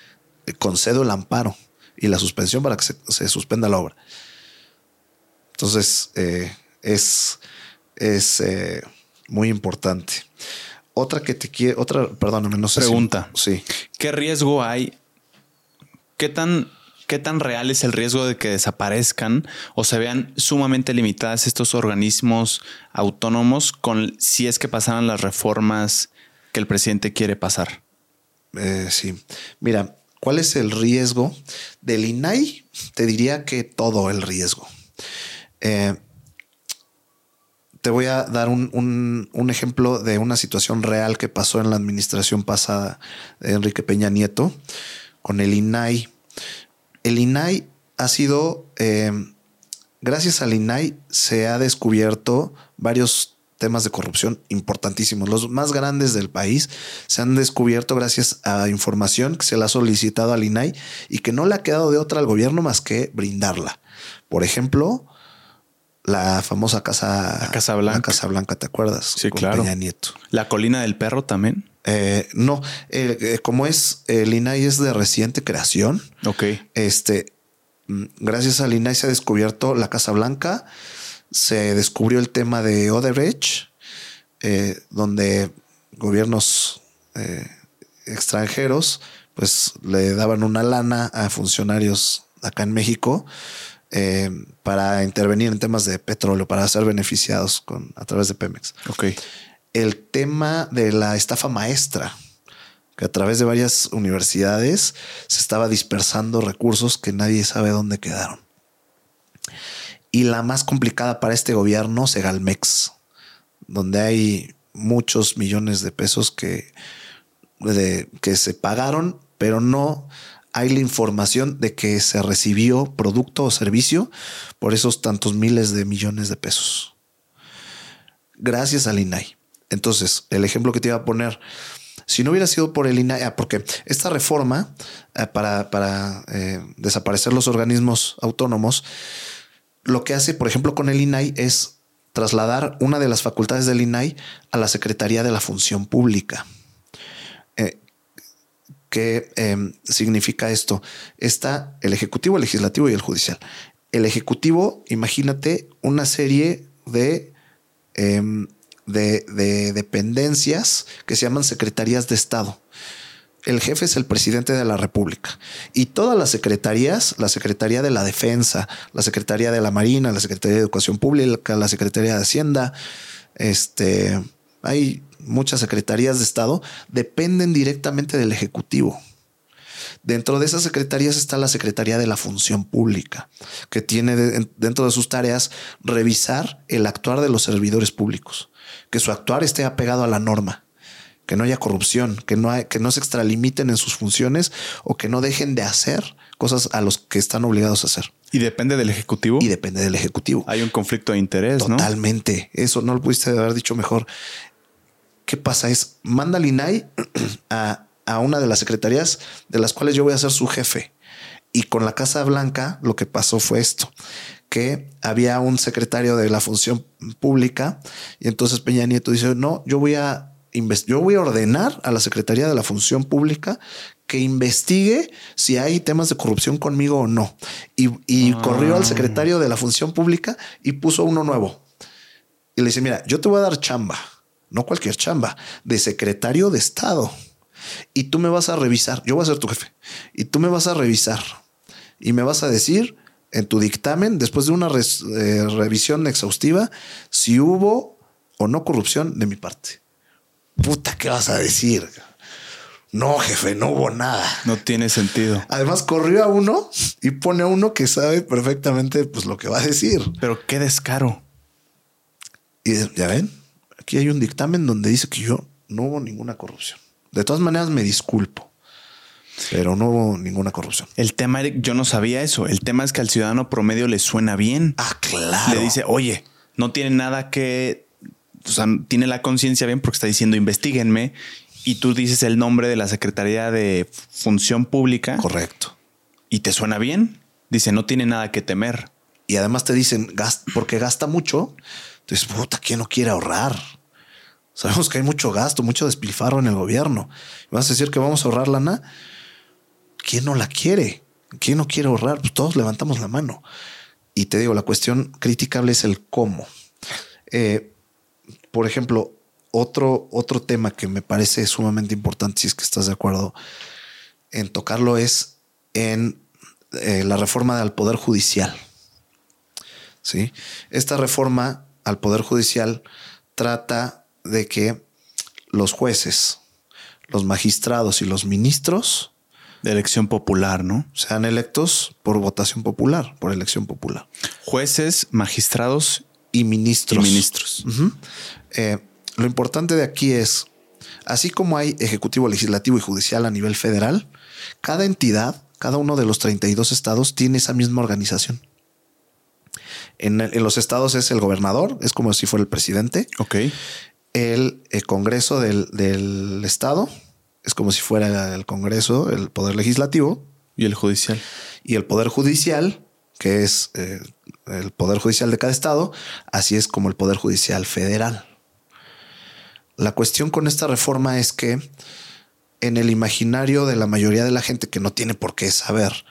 Speaker 2: Eh, concedo el amparo y la suspensión para que se, suspenda la obra. Entonces, eh, es, es eh, muy importante. Otra que te quiere, otra, perdóname, no sé.
Speaker 1: Pregunta.
Speaker 2: sí.
Speaker 1: ¿Qué riesgo hay? ¿Qué tan, ¿Qué tan real es el riesgo de que desaparezcan o se vean sumamente limitadas estos organismos autónomos con si es que pasaran las reformas que el presidente quiere pasar?
Speaker 2: sí. Mira, ¿Cuál es el riesgo? Del INAI te diría que todo el riesgo. Eh, te voy a dar un, ejemplo de una situación real que pasó en la administración pasada de Enrique Peña Nieto con el INAI. El INAI ha sido, eh, gracias al INAI se ha descubierto varios temas de corrupción importantísimos. Los más grandes del país se han descubierto gracias a información que se le ha solicitado al INAI y que no le ha quedado de otra al gobierno más que brindarla. Por ejemplo, la famosa Casa,
Speaker 1: casa Blanca.
Speaker 2: Casa Blanca, ¿te acuerdas?
Speaker 1: Sí, claro.
Speaker 2: Nieto.
Speaker 1: La colina del perro también.
Speaker 2: Eh, no, eh, eh, como es el INAI es de reciente creación.
Speaker 1: Ok.
Speaker 2: Este, mm, gracias al INAI se ha descubierto la Casa Blanca, se descubrió el tema de Odebrecht, eh, donde gobiernos eh, extranjeros pues le daban una lana a funcionarios acá en México eh, para intervenir en temas de petróleo, para ser beneficiados con, a través de Pemex.
Speaker 1: Ok.
Speaker 2: El tema de la estafa maestra, que a través de varias universidades se estaba dispersando recursos que nadie sabe dónde quedaron. Y la más complicada para este gobierno, Segalmex, donde hay muchos millones de pesos que, que se pagaron, pero no hay la información de que se recibió producto o servicio por esos tantos miles de millones de pesos. Gracias al INAI. Entonces, el ejemplo que te iba a poner, si no hubiera sido por el INAI, ah, porque esta reforma eh, para, para eh, desaparecer los organismos autónomos, lo que hace, por ejemplo, con el INAI es trasladar una de las facultades del INAI a la Secretaría de la Función Pública. Eh, ¿Qué em, significa esto? Está el Ejecutivo, el Legislativo y el Judicial. El Ejecutivo, imagínate una serie de, em, de, de dependencias que se llaman secretarías de Estado el jefe es el presidente de la República y todas las secretarías, la Secretaría de la Defensa, la Secretaría de la Marina, la Secretaría de Educación Pública, la Secretaría de Hacienda, este, hay muchas secretarías de Estado, dependen directamente del Ejecutivo. Dentro de esas secretarías está la Secretaría de la Función Pública, que tiene dentro de sus tareas revisar el actuar de los servidores públicos, que su actuar esté apegado a la norma que no haya corrupción, que no, que no se extralimiten en sus funciones o que no dejen de hacer cosas a los que están obligados a hacer.
Speaker 1: Y depende del Ejecutivo.
Speaker 2: Y depende del Ejecutivo.
Speaker 1: Hay un conflicto de interés,
Speaker 2: Totalmente. Eso no lo pudiste haber dicho mejor. ¿Qué pasa? Es manda al INAI (clears throat) a, a una de las secretarías de las cuales yo voy a ser su jefe. Y con la Casa Blanca lo que pasó fue esto, que había un secretario de la función pública y entonces Peña Nieto dice, no, yo voy a yo voy a ordenar a la Secretaría de la Función Pública que investigue si hay temas de corrupción conmigo o no. Y, ah. corrió al secretario de la Función Pública y puso uno nuevo. Y le dice, mira, yo te voy a dar chamba, no cualquier chamba, de secretario de Estado. Y tú me vas a revisar, yo voy a ser tu jefe, y tú me vas a revisar y me vas a decir en tu dictamen, después de una eh, revisión exhaustiva, si hubo o no corrupción de mi parte puta, ¿qué vas a decir? No, jefe, no hubo nada.
Speaker 1: No tiene sentido.
Speaker 2: Además, corrió a uno y pone a uno que sabe perfectamente pues, lo que va a decir.
Speaker 1: Pero qué descaro.
Speaker 2: Y ya ven, aquí hay un dictamen donde dice que yo no hubo ninguna corrupción. De todas maneras, me disculpo, pero no hubo ninguna corrupción.
Speaker 1: El tema, Eric, yo no sabía eso. El tema es que al ciudadano promedio le suena bien.
Speaker 2: Ah, claro.
Speaker 1: Le dice, oye, no tiene nada que o sea, tiene la conciencia bien porque está diciendo investiguen,me y tú dices el nombre de la Secretaría de Función Pública.
Speaker 2: Correcto.
Speaker 1: Y te suena bien. Dice, no tiene nada que temer.
Speaker 2: Y además te dicen, porque gasta mucho. Entonces, puta, ¿quién no quiere ahorrar? Sabemos que hay mucho gasto, mucho despilfarro en el gobierno. ¿Vas a decir que vamos a ahorrar lana? ¿Quién no la quiere? ¿Quién no quiere ahorrar? Pues todos levantamos la mano. Y te digo, la cuestión criticable es el cómo. Eh, por ejemplo, otro, otro tema que me parece sumamente importante, si es que estás de acuerdo en tocarlo, es en eh, la reforma al Poder Judicial. ¿Sí? Esta reforma al Poder Judicial trata de que los jueces, los magistrados y los ministros
Speaker 1: de elección popular, ¿no?
Speaker 2: Sean electos por votación popular, por elección popular.
Speaker 1: Jueces, magistrados
Speaker 2: y ministros.
Speaker 1: Y ministros.
Speaker 2: Eh, lo importante de aquí es, así como hay ejecutivo, legislativo y judicial a nivel federal, cada entidad, cada uno de los 32 estados tiene esa misma organización. En, los estados es el gobernador, es como si fuera el presidente.
Speaker 1: Ok.
Speaker 2: El, Congreso del, estado es como si fuera el Congreso, el Poder Legislativo.
Speaker 1: Y el Judicial.
Speaker 2: Y el Poder Judicial, que es eh, el Poder Judicial de cada estado, así es como el Poder Judicial federal. La cuestión con esta reforma es que en el imaginario de la mayoría de la gente que no tiene por qué saber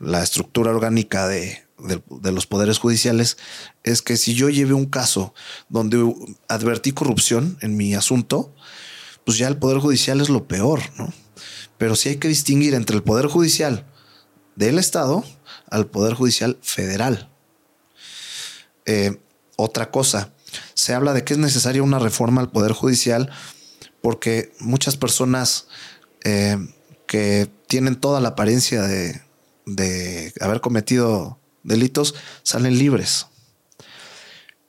Speaker 2: la estructura orgánica de, los poderes judiciales, es que si yo llevé un caso donde advertí corrupción en mi asunto, pues ya el Poder Judicial es lo peor, ¿no? Pero sí hay que distinguir entre el Poder Judicial del Estado al Poder Judicial Federal. Eh, otra cosa, se habla de que es necesaria una reforma al Poder Judicial porque muchas personas eh, que tienen toda la apariencia de, de haber cometido delitos salen libres.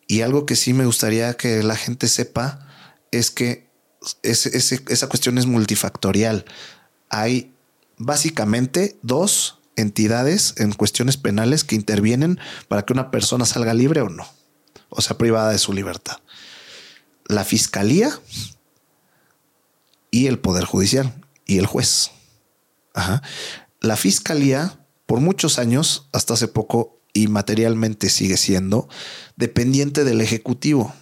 Speaker 2: Y algo que sí me gustaría que la gente sepa es que esa cuestión es multifactorial. Hay básicamente dos entidades en cuestiones penales que intervienen para que una persona salga libre o no, o sea, privada de su libertad. La fiscalía y el Poder Judicial y el juez. La fiscalía, por muchos años, hasta hace poco, y materialmente sigue siendo, dependiente del Ejecutivo.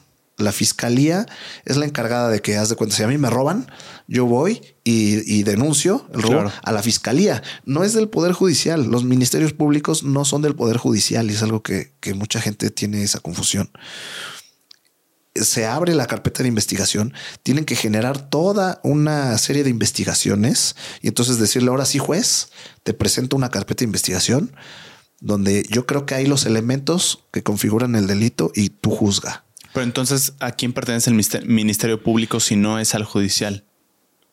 Speaker 2: La fiscalía es la encargada de que, haz de cuenta, si a mí me roban, yo voy y, denuncio el robo a la fiscalía. No es del Poder Judicial. Los ministerios públicos no son del Poder Judicial y es algo que, que mucha gente tiene esa confusión se abre la carpeta de investigación, tienen que generar toda una serie de investigaciones y entonces decirle ahora sí, juez, te presento una carpeta de investigación donde yo creo que hay los elementos que configuran el delito y tú juzga.
Speaker 1: Pero entonces, ¿a quién pertenece el Ministerio Público si no es al judicial?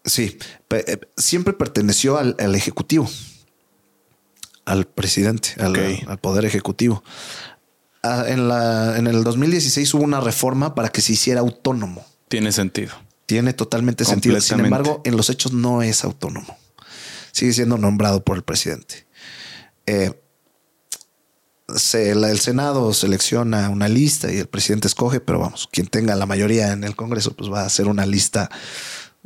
Speaker 2: Sí, eh, siempre perteneció al, Ejecutivo, al presidente, al, Poder Ejecutivo. Ah, en, la, en el 2016 hubo una reforma para que se hiciera autónomo.
Speaker 1: Tiene sentido.
Speaker 2: Tiene totalmente sentido. Sin embargo, en los hechos no es autónomo. Sigue siendo nombrado por el presidente. Eh, el Senado selecciona una lista y el presidente escoge, pero vamos, quien tenga la mayoría en el Congreso, pues va a hacer una lista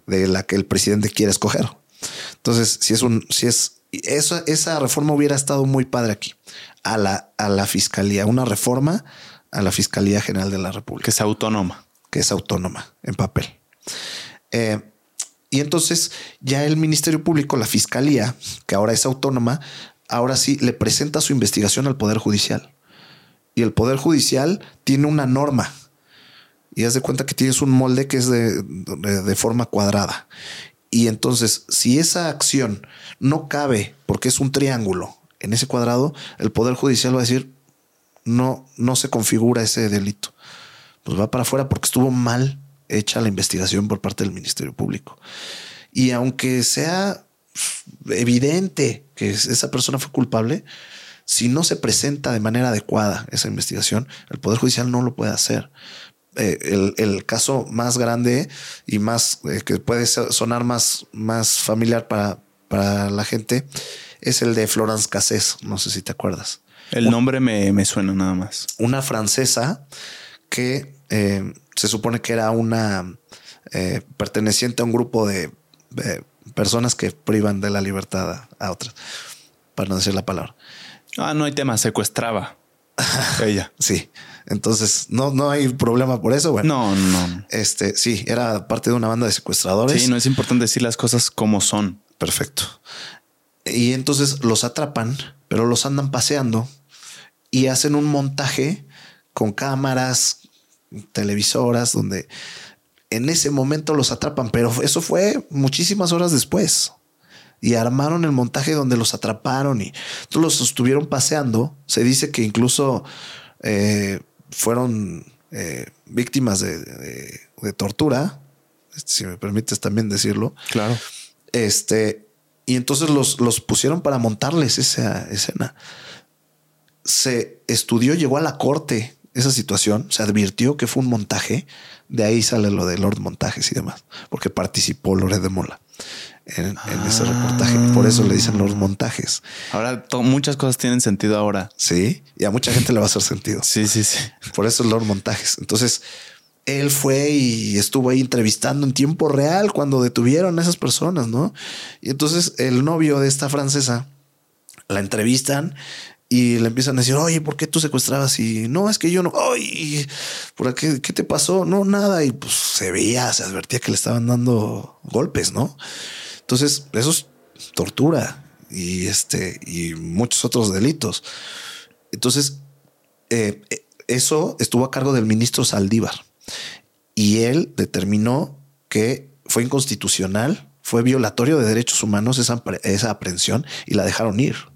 Speaker 2: de la que el presidente quiere escoger. Entonces, si es un, si es eso, esa reforma hubiera estado muy padre aquí a la, a la fiscalía, una reforma a la Fiscalía General de la República.
Speaker 1: Que es autónoma.
Speaker 2: Que es autónoma en papel. Eh, y entonces ya el Ministerio Público, la Fiscalía, que ahora es autónoma, ahora sí le presenta su investigación al Poder Judicial. Y el Poder Judicial tiene una norma. Y haz de cuenta que tienes un molde que es de, de, forma cuadrada. Y entonces, si esa acción no cabe porque es un triángulo en ese cuadrado, el Poder Judicial va a decir, no, no se configura ese delito. Pues va para afuera porque estuvo mal hecha la investigación por parte del Ministerio Público. Y aunque sea evidente que esa persona fue culpable, si no se presenta de manera adecuada esa investigación, el Poder Judicial no lo puede hacer. Eh, el, caso más grande y más eh, que puede sonar más, más familiar para, para la gente es el de Florence Cassés. No sé si te acuerdas.
Speaker 1: El nombre me, suena nada más.
Speaker 2: Una francesa que eh, se supone que era una perteneciente a un grupo de personas que privan de la libertad a, otras, para no decir la palabra.
Speaker 1: Ah, no hay tema, secuestraba (laughs) ella.
Speaker 2: sí. Entonces, no, no hay problema por eso.
Speaker 1: Bueno, no, no.
Speaker 2: Este sí, era parte de una banda de secuestradores.
Speaker 1: Sí, no es importante decir las cosas como son.
Speaker 2: Perfecto. Y entonces los atrapan, pero los andan paseando y hacen un montaje con cámaras, televisoras, donde en ese momento los atrapan, pero eso fue muchísimas horas después. Y armaron el montaje donde los atraparon y los estuvieron paseando. Se dice que incluso eh, fueron eh, víctimas de, tortura, este, si me permites también decirlo.
Speaker 1: Claro.
Speaker 2: Este, y entonces los, los pusieron para montarles esa escena. Se estudió, llegó a la corte esa situación, se advirtió que fue un montaje, de ahí sale lo de Lord Montajes y demás, porque participó Loret de Mola en, ese reportaje. Por eso le dicen Lord Montajes.
Speaker 1: Ahora muchas cosas tienen sentido ahora.
Speaker 2: Sí, y a mucha gente le va a hacer sentido.
Speaker 1: Sí, sí, sí.
Speaker 2: Por eso Lord Montajes. Entonces, él fue y estuvo ahí entrevistando en tiempo real cuando detuvieron a esas personas, ¿no? Y entonces el novio de esta francesa la entrevistan y le empiezan a decir, oye, ¿por qué tú secuestrabas? Y no, es que yo no, oye, ¿por qué, qué te pasó? No, nada. Y pues se veía, se advertía que le estaban dando golpes, ¿no? Entonces, eso es tortura y este, y muchos otros delitos. Entonces, eh, eso estuvo a cargo del ministro Saldívar y él determinó que fue inconstitucional fue violatorio de derechos humanos esa, esa aprehensión y la dejaron ir.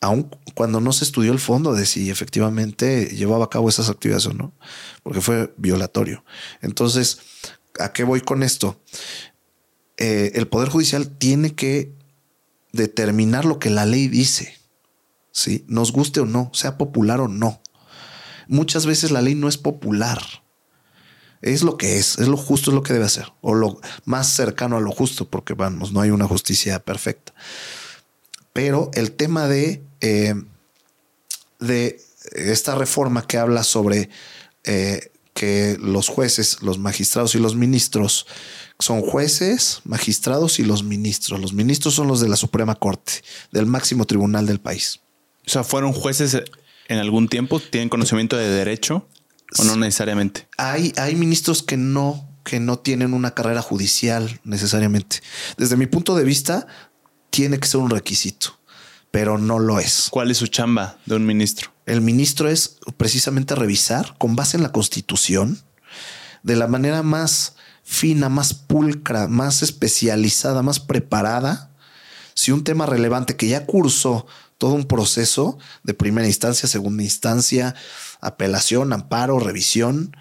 Speaker 2: Aun cuando no se estudió el fondo de si efectivamente llevaba a cabo esas actividades o no, porque fue violatorio. Entonces, ¿a qué voy con esto? Eh, el Poder Judicial tiene que determinar lo que la ley dice, ¿sí? Nos guste o no, sea popular o no. Muchas veces la ley no es popular es lo que es, es lo justo, es lo que debe hacer, o lo más cercano a lo justo, porque vamos, no hay una justicia perfecta. Pero el tema de, eh, de esta reforma que habla sobre eh, que los jueces, los magistrados y los ministros son jueces, magistrados y los ministros. Los ministros son los de la Suprema Corte, del máximo tribunal del país.
Speaker 1: O sea, fueron jueces en algún tiempo, tienen conocimiento de derecho. ¿O no necesariamente?
Speaker 2: Hay, hay ministros que no, que no tienen una carrera judicial necesariamente. Desde mi punto de vista, tiene que ser un requisito, pero no lo es.
Speaker 1: ¿Cuál es su chamba de un ministro?
Speaker 2: El ministro es precisamente revisar con base en la constitución de la manera más fina, más pulcra, más especializada, más preparada. Si un tema relevante que ya cursó todo un proceso de primera instancia, segunda instancia, apelación, amparo, revisión,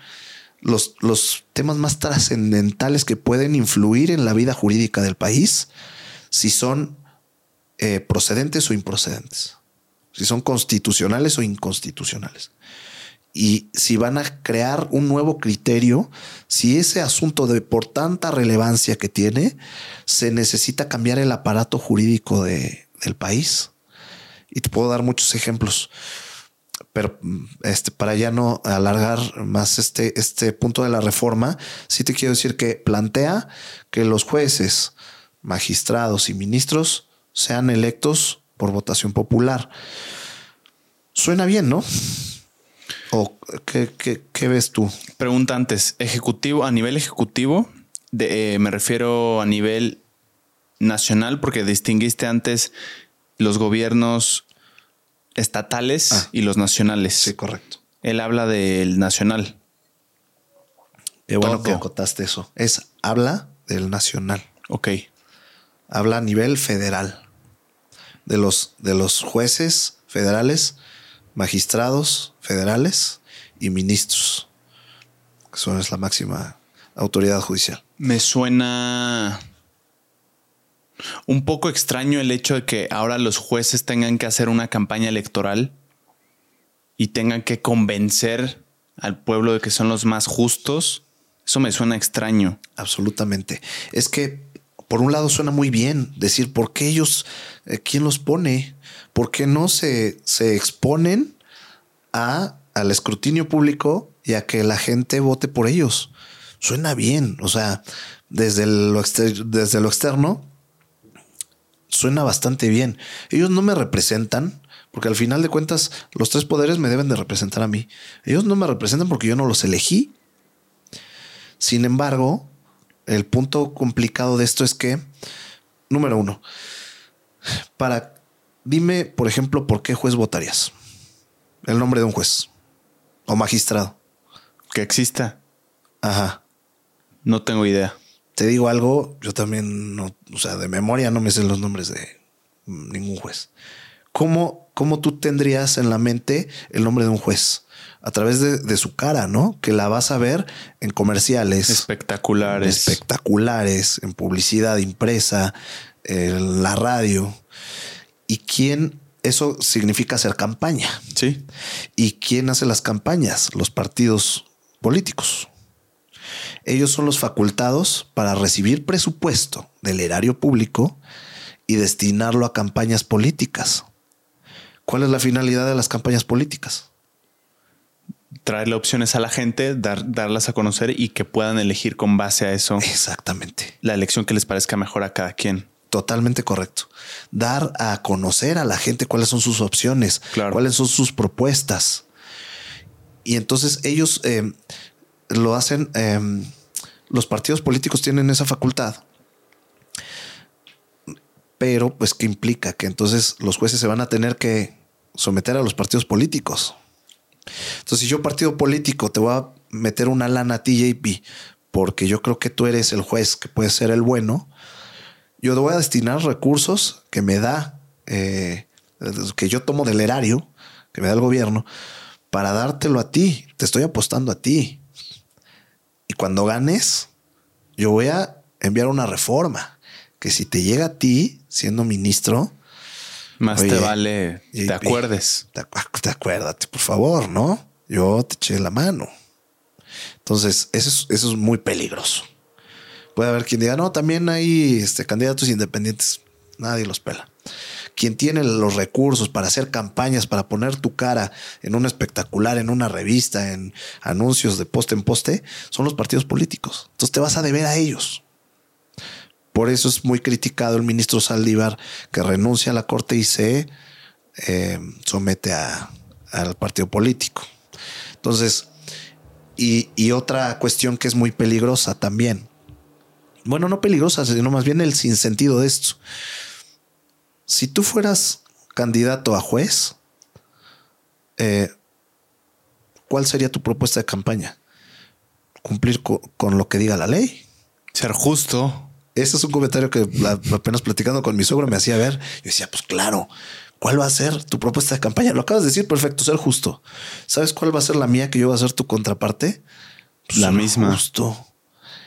Speaker 2: los, los temas más trascendentales que pueden influir en la vida jurídica del país, si son eh, procedentes o improcedentes, si son constitucionales o inconstitucionales. Y si van a crear un nuevo criterio, si ese asunto de por tanta relevancia que tiene, se necesita cambiar el aparato jurídico de, del país. Y te puedo dar muchos ejemplos pero este, para ya no alargar más este, este punto de la reforma, sí te quiero decir que plantea que los jueces, magistrados y ministros sean electos por votación popular. Suena bien, ¿no? ¿O qué, ves tú?
Speaker 1: Pregunta antes, ejecutivo, a nivel ejecutivo, eh, me refiero a nivel nacional, porque distinguiste antes los gobiernos estatales ah. y los nacionales.
Speaker 2: Sí, correcto.
Speaker 1: Él habla del nacional.
Speaker 2: Qué bueno que acotaste eso. Es habla del nacional.
Speaker 1: Ok.
Speaker 2: Habla a nivel federal. De los, de los jueces federales, magistrados federales y ministros. Que son es la máxima autoridad judicial.
Speaker 1: Me suena un poco extraño el hecho de que ahora los jueces tengan que hacer una campaña electoral y tengan que convencer al pueblo de que son los más justos. Eso me suena extraño.
Speaker 2: Absolutamente. Es que por un lado suena muy bien decir por qué ellos, eh, quién los pone, por qué no se, se exponen a, al escrutinio público y a que la gente vote por ellos. Suena bien. O sea, desde lo, desde lo externo suena bastante bien. Ellos no me representan, porque al final de cuentas los tres poderes me deben de representar a mí. Ellos no me representan porque yo no los elegí. Sin embargo, el punto complicado de esto es que, número uno, para, dime, por ejemplo, por qué juez votarías. El nombre de un juez o magistrado.
Speaker 1: Que exista.
Speaker 2: Ajá.
Speaker 1: No tengo idea
Speaker 2: te digo algo, yo también no, o sea, de memoria no me sé los nombres de ningún juez. ¿Cómo, cómo tú tendrías en la mente el nombre de un juez? A través de, su cara, ¿no? Que la vas a ver en comerciales.
Speaker 1: Espectaculares.
Speaker 2: Espectaculares, en publicidad impresa, en la radio. ¿Y quién eso significa hacer campaña.
Speaker 1: Sí.
Speaker 2: ¿Y quién hace las campañas? Los partidos políticos. Ellos son los facultados para recibir presupuesto del erario público y destinarlo a campañas políticas. ¿Cuál es la finalidad de las campañas políticas?
Speaker 1: Traerle opciones a la gente, darlas a conocer y que puedan elegir con base a eso.
Speaker 2: Exactamente.
Speaker 1: La elección que les parezca mejor a cada quien.
Speaker 2: Totalmente correcto. Dar a conocer a la gente cuáles son sus opciones, cuáles son sus propuestas. Y entonces ellos eh, lo hacen em, los partidos políticos tienen esa facultad. Pero, pues, ¿qué implica? Que entonces los jueces se van a tener que someter a los partidos políticos. Entonces, si yo partido político te voy a meter una lana a ti, JP, porque yo creo que tú eres el juez que puede ser el bueno, yo te voy a destinar recursos que me da, eh, que yo tomo del erario, que me da el gobierno, para dártelo a ti. Te estoy apostando a ti. Y cuando ganes, yo voy a enviar una reforma que si te llega a ti siendo ministro,
Speaker 1: más te vale te acuerdes.
Speaker 2: Te, te, acuérdate, por favor, ¿no? Yo te eché la mano. Entonces, eso es, eso es muy peligroso. Puede haber quien diga, no, también hay este, candidatos independientes. Nadie los pela. Quien tiene los recursos para hacer campañas, para poner tu cara en un espectacular, en una revista, en anuncios de poste en poste, son los partidos políticos. Entonces te vas a deber a ellos. Por eso es muy criticado el ministro Saldívar que renuncia a la corte y se eh, somete al partido político. Entonces, y, y, otra cuestión que es muy peligrosa también. Bueno, no peligrosa, sino más bien el sinsentido de esto. Si tú fueras candidato a juez, eh, ¿cuál sería tu propuesta de campaña? Cumplir con lo que diga la ley.
Speaker 1: Ser justo.
Speaker 2: Ese es un comentario que apenas platicando con mi suegro me hacía ver. Yo decía, pues claro, ¿cuál va a ser tu propuesta de campaña? Lo acabas de decir, perfecto, ser justo. ¿Sabes cuál va a ser la mía que yo voy a ser tu contraparte?
Speaker 1: Pues la misma.
Speaker 2: Justo.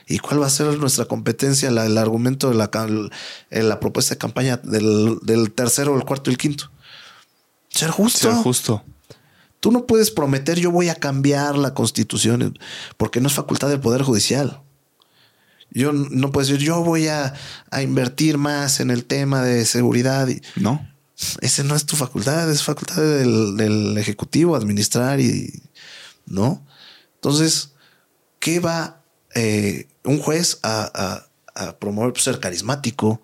Speaker 2: ¿Y cuál va a ser nuestra competencia, el argumento de la, la propuesta de campaña del, del tercero, el cuarto y el quinto? Ser justo.
Speaker 1: Ser justo.
Speaker 2: Tú no puedes prometer yo voy a cambiar la constitución porque no es facultad del Poder Judicial. Yo no puedo decir, yo voy a, invertir más en el tema de seguridad.
Speaker 1: No.
Speaker 2: Ese no es tu facultad, es facultad del, Ejecutivo administrar y no. Entonces, ¿qué va eh, un juez a, promover? Pues, ser carismático,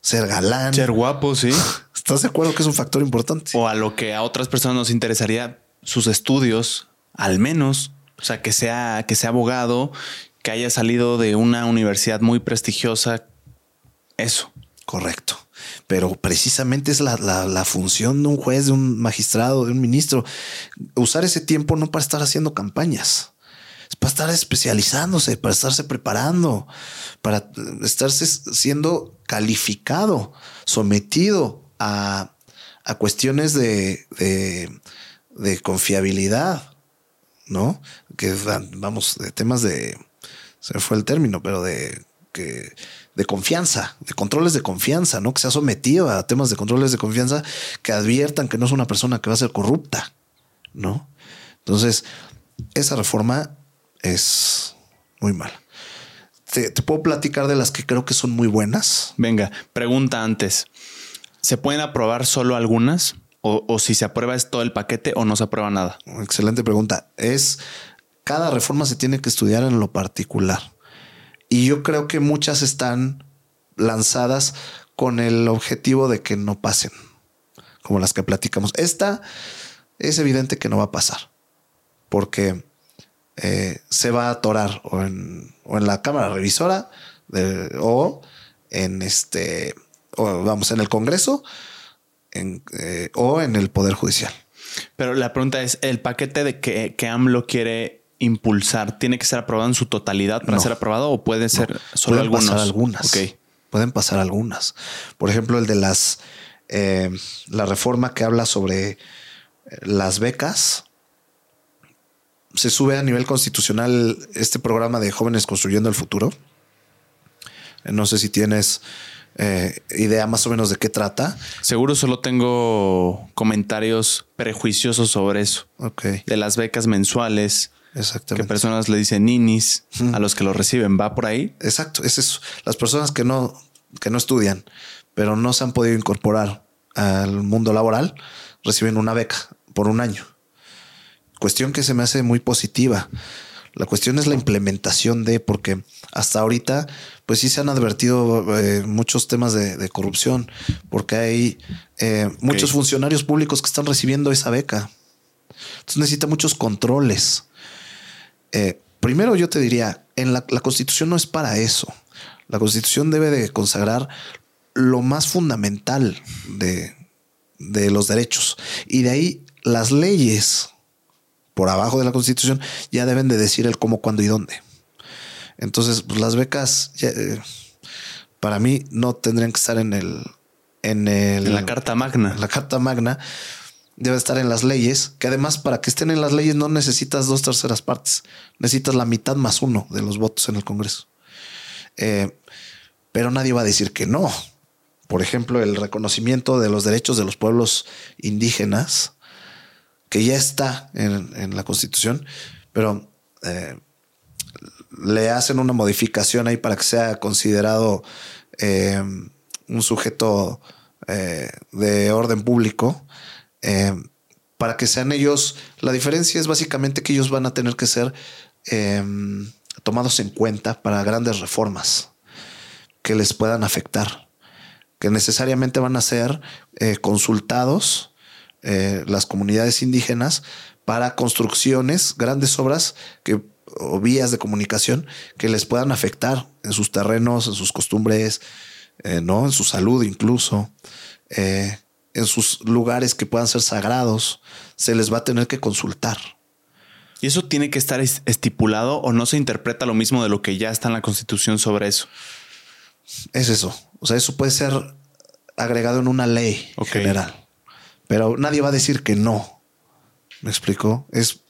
Speaker 2: ser galán.
Speaker 1: Ser guapo, sí. (laughs)
Speaker 2: ¿Estás de acuerdo que es un factor importante?
Speaker 1: O a lo que a otras personas nos interesaría sus estudios, al menos. O sea, que sea, que sea abogado que haya salido de una universidad muy prestigiosa. Eso.
Speaker 2: Correcto. Pero precisamente es la, función de un juez, de un magistrado, de un ministro. Usar ese tiempo no para estar haciendo campañas. Es para estar especializándose, para estarse preparando, para estarse siendo calificado, sometido a, cuestiones de, de confiabilidad, ¿no? Que vamos, de temas de se fue el término, pero de que de confianza, de controles de confianza, ¿no? Que se ha sometido a temas de controles de confianza que adviertan que no es una persona que va a ser corrupta, ¿no? Entonces, esa reforma es muy mala. Te, puedo platicar de las que creo que son muy buenas.
Speaker 1: Venga, pregunta antes. ¿Se pueden aprobar solo algunas? O, o, si se aprueba es todo el paquete o no se aprueba nada?
Speaker 2: Excelente pregunta. Es cada reforma se tiene que estudiar en lo particular. Y yo creo que muchas están lanzadas con el objetivo de que no pasen, como las que platicamos. Esta es evidente que no va a pasar, porque eh, se va a atorar o en, la cámara revisora o en este, o vamos, en el Congreso eh, o en el Poder Judicial.
Speaker 1: Pero la pregunta es, ¿el paquete de que, que AMLO quiere impulsar tiene que ser aprobado en su totalidad para ser aprobado o puede ser solo
Speaker 2: Pueden Pasar algunas. Pueden pasar algunas. Por ejemplo, el de las eh, la reforma que habla sobre eh, las becas. Se sube a nivel constitucional este programa de jóvenes construyendo el futuro. No sé si tienes eh, idea más o menos de qué trata.
Speaker 1: Seguro solo tengo comentarios prejuiciosos sobre eso.
Speaker 2: Ok.
Speaker 1: De las becas mensuales
Speaker 2: Exactamente.
Speaker 1: Que personas le dicen ninis a los que lo reciben. ¿Va por ahí?
Speaker 2: Exacto. Es eso. Las personas que no, que no estudian, pero no se han podido incorporar al mundo laboral, reciben una beca por un año. Cuestión que se me hace muy positiva. La cuestión es la implementación de, porque hasta ahorita, pues sí se han advertido eh, muchos temas de, corrupción, porque hay eh, muchos funcionarios públicos que están recibiendo esa beca. Entonces necesita muchos controles. Eh, primero yo te diría, en la, constitución no es para eso. La constitución debe de consagrar lo más fundamental de, de los derechos. Y de ahí las leyes por abajo de la constitución ya deben de decir el cómo, cuándo y dónde. Entonces, pues las becas eh, para mí no tendrían que estar en el en el
Speaker 1: en la carta magna.
Speaker 2: La carta magna debe estar en las leyes, que además para que estén en las leyes no necesitas dos terceras partes, necesitas la mitad más uno de los votos en el Congreso. Eh, pero nadie va a decir que no. Por ejemplo, el reconocimiento de los derechos de los pueblos indígenas, que ya está en, la Constitución, pero eh, le hacen una modificación ahí para que sea considerado eh, un sujeto de orden público eh, para que sean ellos, la diferencia es básicamente que ellos van a tener que ser em, tomados en cuenta para grandes reformas que les puedan afectar, que necesariamente van a ser eh, consultados eh, las comunidades indígenas para construcciones, grandes obras que, o vías de comunicación que les puedan afectar en sus terrenos, en sus costumbres, ¿no? en su salud incluso en sus lugares que puedan ser sagrados, se les va a tener que consultar.
Speaker 1: ¿Y eso tiene que estar estipulado o no se interpreta lo mismo de lo que ya está en la Constitución sobre eso?
Speaker 2: Es eso. O sea, eso puede ser agregado en una ley general. Pero nadie va a decir que no. ¿Me explico? Es,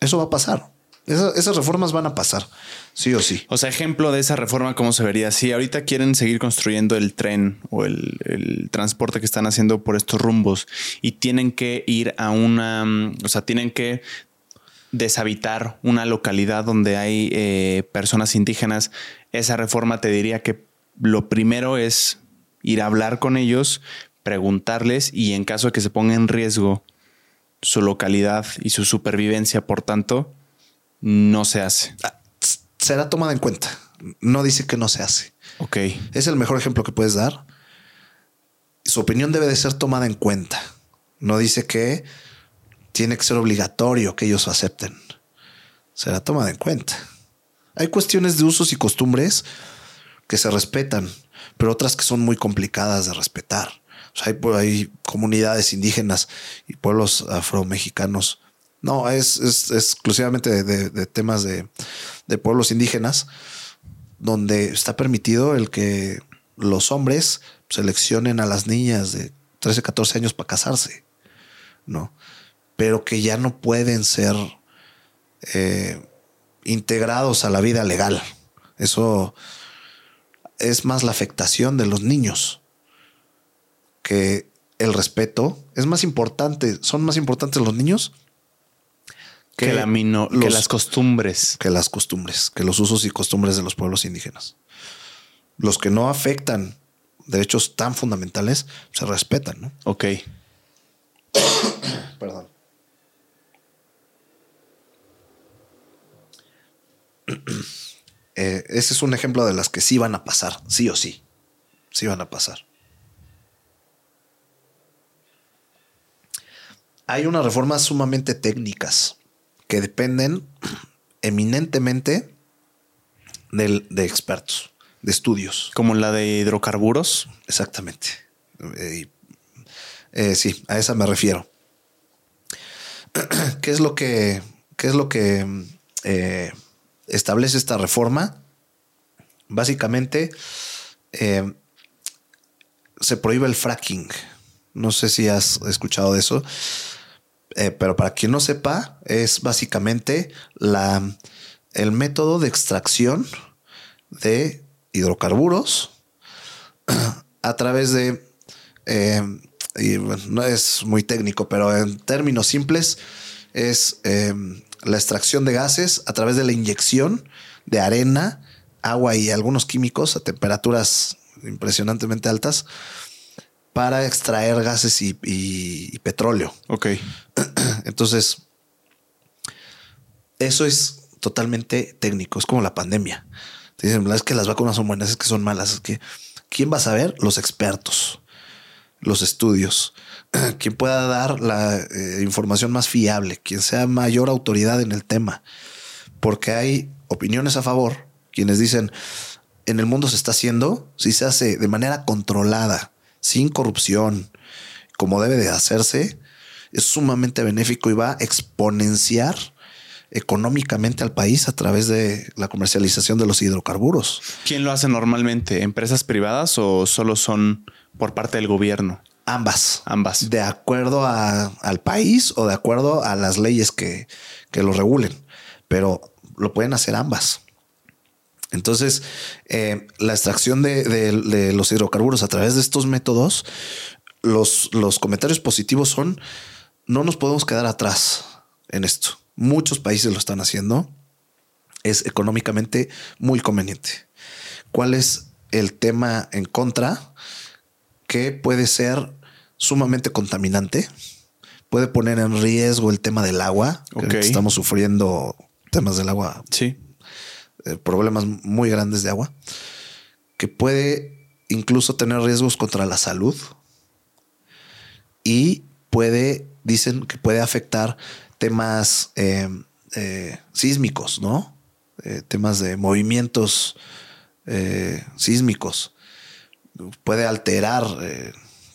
Speaker 2: eso va a pasar esas reformas van a pasar, sí o sí.
Speaker 1: O sea, ejemplo de esa reforma, ¿cómo se vería? Si ahorita quieren seguir construyendo el tren o el, transporte que están haciendo por estos rumbos y tienen que ir a una, mm, o sea, tienen que deshabitar una localidad donde hay eh, personas indígenas, esa reforma te diría que lo primero es ir a hablar con ellos, preguntarles y en caso de que se ponga en riesgo su localidad y su supervivencia, por tanto, no se hace. Ah,
Speaker 2: será tomada en cuenta. No dice que no se hace.
Speaker 1: Ok.
Speaker 2: Es el mejor ejemplo que puedes dar. Su opinión debe de ser tomada en cuenta. No dice que tiene que ser obligatorio que ellos acepten. Será tomada en cuenta. Hay cuestiones de usos y costumbres que se respetan, pero otras que son muy complicadas de respetar. hay, hay comunidades indígenas y pueblos afromexicanos no, es, exclusivamente de, temas de, pueblos indígenas, donde está permitido el que los hombres seleccionen a las niñas de 13, 14 años para casarse, ¿no? Pero que ya no pueden ser eh, integrados a la vida legal. Eso es más la afectación de los niños que el respeto. Es más importante, son más importantes los niños
Speaker 1: que, la que las costumbres.
Speaker 2: Que las costumbres, que los usos y costumbres de los pueblos indígenas. Los que no afectan derechos tan fundamentales se respetan, ¿no?
Speaker 1: Ok. (coughs)
Speaker 2: Perdón. (coughs) Eh, ese es un ejemplo de las que sí van a pasar, sí o sí. Sí van a pasar. Hay unas reformas sumamente técnicas que dependen eminentemente de expertos, de estudios.
Speaker 1: Como la de hidrocarburos.
Speaker 2: Exactamente. Eh, eh, sí, a esa me refiero. (clears throat) ¿Qué es lo que, qué es lo que eh, establece esta reforma? Básicamente, se prohíbe el fracking. No sé si has escuchado de eso. Eh, pero para quien no sepa, es básicamente la, el método de extracción de hidrocarburos (clears throat) a través de, eh, y no es muy técnico, pero en términos simples, es eh, la extracción de gases a través de la inyección de arena, agua y algunos químicos a temperaturas impresionantemente altas para extraer gases y, petróleo.
Speaker 1: Ok. (clears throat)
Speaker 2: Entonces, eso es totalmente técnico. Es como la pandemia. Te dicen, es que las vacunas son buenas, es que son malas. Es que, ¿quién va a saber? Los expertos, los estudios. (clears throat) Quien pueda dar la eh, información más fiable, quien sea mayor autoridad en el tema. Porque hay opiniones a favor, quienes dicen, en el mundo se está haciendo, si se hace de manera controlada, sin corrupción, como debe de hacerse, es sumamente benéfico y va a exponenciar económicamente al país a través de la comercialización de los hidrocarburos.
Speaker 1: ¿Quién lo hace normalmente? ¿Empresas privadas o solo son por parte del gobierno?
Speaker 2: Ambas.
Speaker 1: Ambas.
Speaker 2: De acuerdo al país o de acuerdo a las leyes que, que lo regulen. Pero lo pueden hacer ambas. Entonces, eh, la extracción de, los hidrocarburos a través de estos métodos, los, los comentarios positivos son, no nos podemos quedar atrás en esto. Muchos países lo están haciendo. Es económicamente muy conveniente. ¿Cuál es el tema en contra? Que puede ser sumamente contaminante. Puede poner en riesgo el tema del agua. estamos sufriendo temas del agua.
Speaker 1: Sí.
Speaker 2: Eh, problemas muy grandes de agua. Que puede incluso tener riesgos contra la salud. Y puede, dicen que puede afectar temas eh, eh, sísmicos, ¿no? temas de movimientos sísmicos. Puede alterar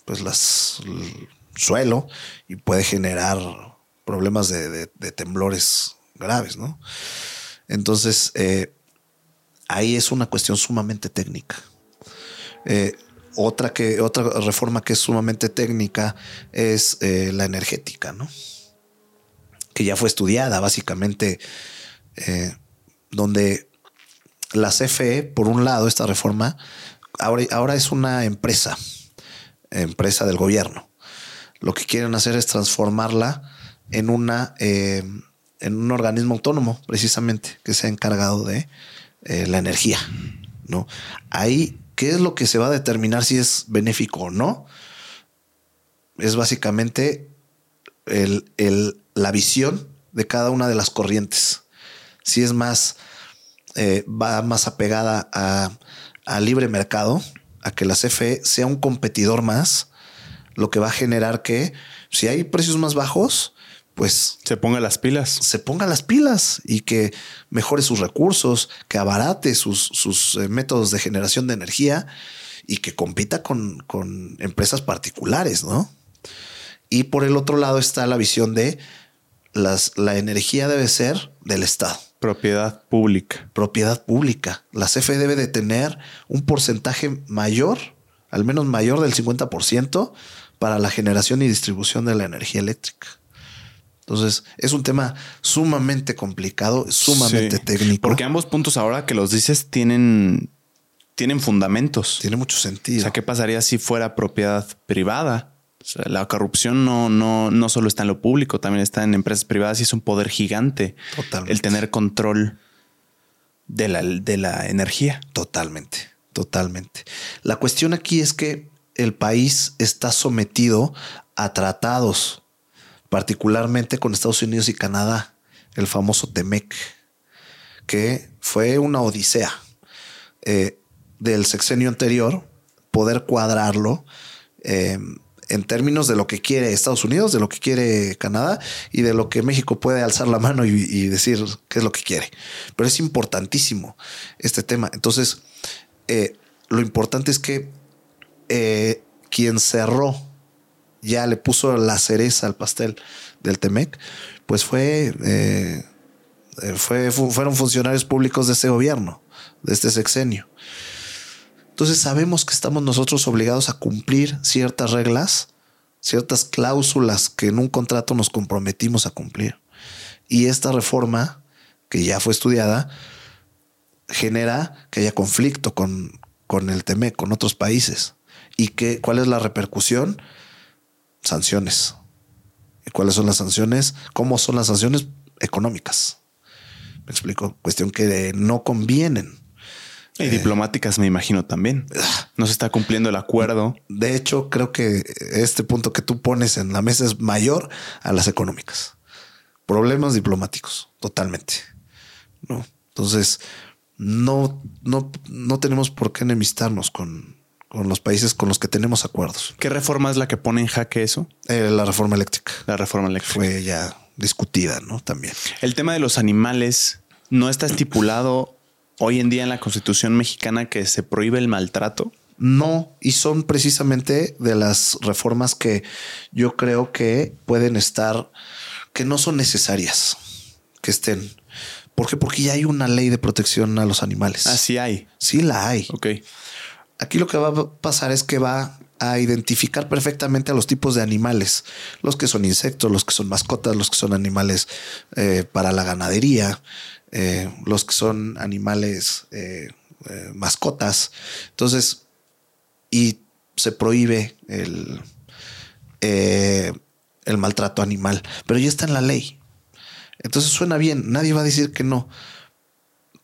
Speaker 2: pues las, el suelo y puede generar problemas de, de temblores graves, ¿no? Entonces, eh, ahí es una cuestión sumamente técnica. Eh, otra, que, otra reforma que es sumamente técnica es eh, la energética, ¿no? Que ya fue estudiada básicamente, donde la CFE, por un lado, esta reforma, ahora, ahora es una empresa, empresa del gobierno. Lo que quieren hacer es transformarla en una en un organismo autónomo, precisamente, que se ha encargado de eh, la energía. ¿no? Ahí, ¿qué es lo que se va a determinar si es benéfico o no? Es básicamente el, la visión de cada una de las corrientes. Si es más, eh, va más apegada a, a libre mercado, a que la CFE sea un competidor más, lo que va a generar que si hay precios más bajos, pues
Speaker 1: se ponga las pilas.
Speaker 2: Se ponga las pilas y que mejore sus recursos, que abarate sus, sus eh, métodos de generación de energía y que compita con, con, empresas particulares, ¿no? Y por el otro lado está la visión de las, la energía debe ser del Estado.
Speaker 1: Propiedad pública.
Speaker 2: Propiedad pública. La CFE debe de tener un porcentaje mayor, al menos mayor del 50%, para la generación y distribución de la energía eléctrica. Entonces, es un tema sumamente complicado, sumamente técnico.
Speaker 1: Porque ambos puntos ahora que los dices tienen, tienen fundamentos.
Speaker 2: Tiene mucho sentido.
Speaker 1: O sea, ¿qué pasaría si fuera propiedad privada? O sea, la corrupción no, no, no solo está en lo público, también está en empresas privadas y es un poder gigante.
Speaker 2: Totalmente.
Speaker 1: El tener control de la, de la energía.
Speaker 2: Totalmente, totalmente. La cuestión aquí es que el país está sometido a tratados particularmente con Estados Unidos y Canadá, el famoso TEMEC, que fue una odisea eh, del sexenio anterior, poder cuadrarlo eh, en términos de lo que quiere Estados Unidos, de lo que quiere Canadá y de lo que México puede alzar la mano y, decir qué es lo que quiere. Pero es importantísimo este tema. Entonces, eh, lo importante es que quien cerró ya le puso la cereza al pastel del Temec, pues fue, eh, eh, fue, fueron funcionarios públicos de ese gobierno, de este sexenio. Entonces sabemos que estamos nosotros obligados a cumplir ciertas reglas, ciertas cláusulas que en un contrato nos comprometimos a cumplir. Y esta reforma, que ya fue estudiada, genera que haya conflicto con, con el TEMEC, con otros países. ¿Y que, cuál es la repercusión? Sanciones. ¿Y cuáles son las sanciones? ¿Cómo son las sanciones económicas? Me explico. Cuestión que no convienen.
Speaker 1: Y diplomáticas, me imagino también. No se está cumpliendo el acuerdo.
Speaker 2: De hecho, creo que este punto que tú pones en la mesa es mayor a las económicas. Problemas diplomáticos, totalmente. No. Entonces, no, no, no tenemos por qué enemistarnos con, con los países con los que tenemos acuerdos.
Speaker 1: ¿Qué reforma es la que pone en jaque eso?
Speaker 2: Eh, la reforma eléctrica.
Speaker 1: La reforma eléctrica.
Speaker 2: Fue ya discutida, ¿no? También.
Speaker 1: El tema de los animales no está estipulado hoy en día en la constitución mexicana que se prohíbe el maltrato.
Speaker 2: No, y son precisamente de las reformas que yo creo que pueden estar, que no son necesarias, que estén. ¿Por qué? Porque ya hay una ley de protección a los animales.
Speaker 1: Ah, sí hay.
Speaker 2: Sí la hay.
Speaker 1: Ok.
Speaker 2: Aquí lo que va a pasar es que va a identificar perfectamente a los tipos de animales, los que son insectos, los que son mascotas, los que son animales eh, para la ganadería, eh, los que son animales eh, mascotas. Entonces, y se prohíbe el, el maltrato animal, pero ya está en la ley. Entonces suena bien, nadie va a decir que no.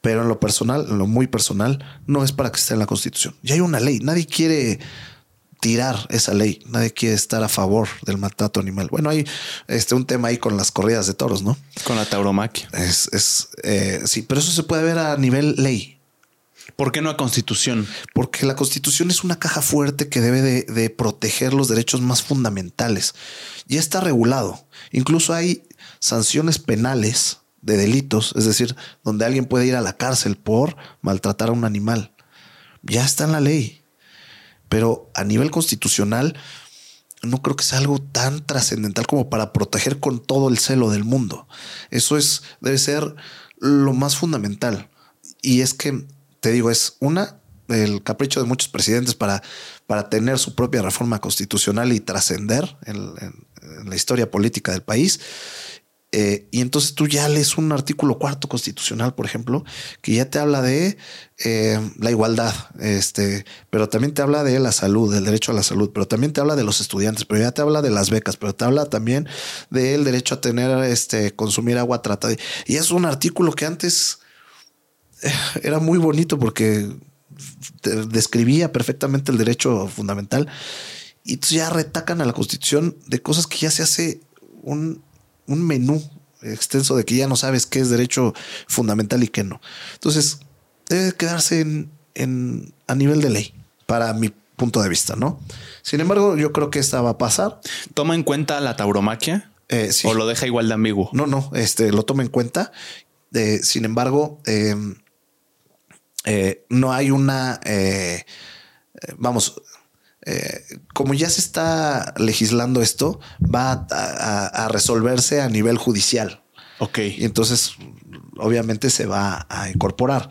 Speaker 2: Pero en lo personal, en lo muy personal, no es para que esté en la constitución. Ya hay una ley, nadie quiere tirar esa ley, nadie quiere estar a favor del maltrato animal. Bueno, hay este, un tema ahí con las corridas de toros, ¿no?
Speaker 1: Con la tauromaquia.
Speaker 2: Es, es eh, sí, pero eso se puede ver a nivel ley.
Speaker 1: ¿Por qué no a constitución?
Speaker 2: Porque la constitución es una caja fuerte que debe de, de proteger los derechos más fundamentales. Ya está regulado. Incluso hay sanciones penales de delitos, es decir, donde alguien puede ir a la cárcel por maltratar a un animal. Ya está en la ley. Pero a nivel constitucional, no creo que sea algo tan trascendental como para proteger con todo el celo del mundo. Eso es, debe ser lo más fundamental. Y es que, te digo, es una, el capricho de muchos presidentes para, para tener su propia reforma constitucional y trascender en, en la historia política del país. Eh, y entonces tú ya lees un artículo cuarto constitucional, por ejemplo, que ya te habla de eh, la igualdad, este, pero también te habla de la salud, del derecho a la salud, pero también te habla de los estudiantes, pero ya te habla de las becas, pero te habla también del derecho a tener, este, consumir agua tratada. Y es un artículo que antes eh, era muy bonito porque describía perfectamente el derecho fundamental. Y entonces ya retacan a la constitución de cosas que ya se hace un un menú extenso de que ya no sabes qué es derecho fundamental y qué no. Entonces, debe quedarse en, a nivel de ley, para mi punto de vista, ¿no? Sin embargo, yo creo que esta va a pasar.
Speaker 1: ¿Toma en cuenta la tauromaquia?
Speaker 2: Eh,
Speaker 1: ¿O lo deja igual de ambiguo?
Speaker 2: No, no, este lo toma en cuenta. Eh, sin embargo, em, eh, no hay una, vamos, eh, como ya se está legislando esto, va a, resolverse a nivel judicial.
Speaker 1: Ok.
Speaker 2: Y entonces, obviamente, se va a incorporar.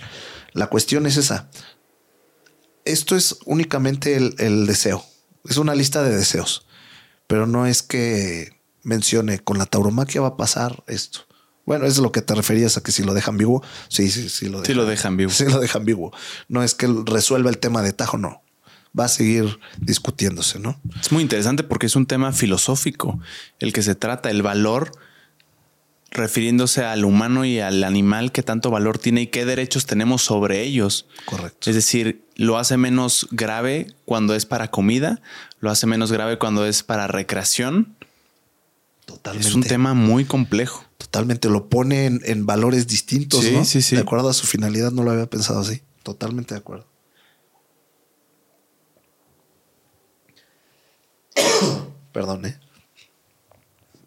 Speaker 2: La cuestión es esa. Esto es únicamente el, deseo. Es una lista de deseos. Pero no es que mencione con la tauromaquia va a pasar esto. Bueno, es lo que te referías a que si lo dejan vivo. Sí, sí, sí lo
Speaker 1: dejan. Sí lo dejan vivo. (laughs)
Speaker 2: Sí lo dejan vivo. No es que resuelva el tema de Tajo, no va a seguir discutiéndose, ¿no?
Speaker 1: Es muy interesante porque es un tema filosófico el que se trata, el valor refiriéndose al humano y al animal que tanto valor tiene y qué derechos tenemos sobre ellos.
Speaker 2: Correcto.
Speaker 1: Es decir, lo hace menos grave cuando es para comida, lo hace menos grave cuando es para recreación.
Speaker 2: Totalmente.
Speaker 1: Es un tema muy complejo.
Speaker 2: Totalmente. Lo pone en, valores distintos,
Speaker 1: sí,
Speaker 2: ¿no?
Speaker 1: Sí, sí.
Speaker 2: De acuerdo a su finalidad, no lo había pensado así. Totalmente de acuerdo. (coughs) Perdón, ¿eh?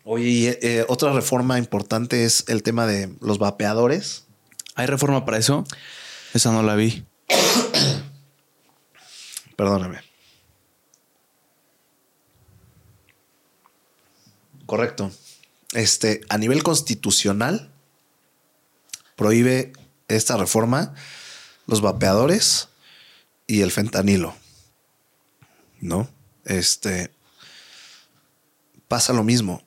Speaker 2: Oye, eh, otra reforma importante es el tema de los vapeadores.
Speaker 1: ¿Hay reforma para eso? Esa no la vi. (coughs)
Speaker 2: Perdóname. Correcto. Este, a nivel constitucional, prohíbe esta reforma los vapeadores y el fentanilo. ¿No? Este pasa lo mismo.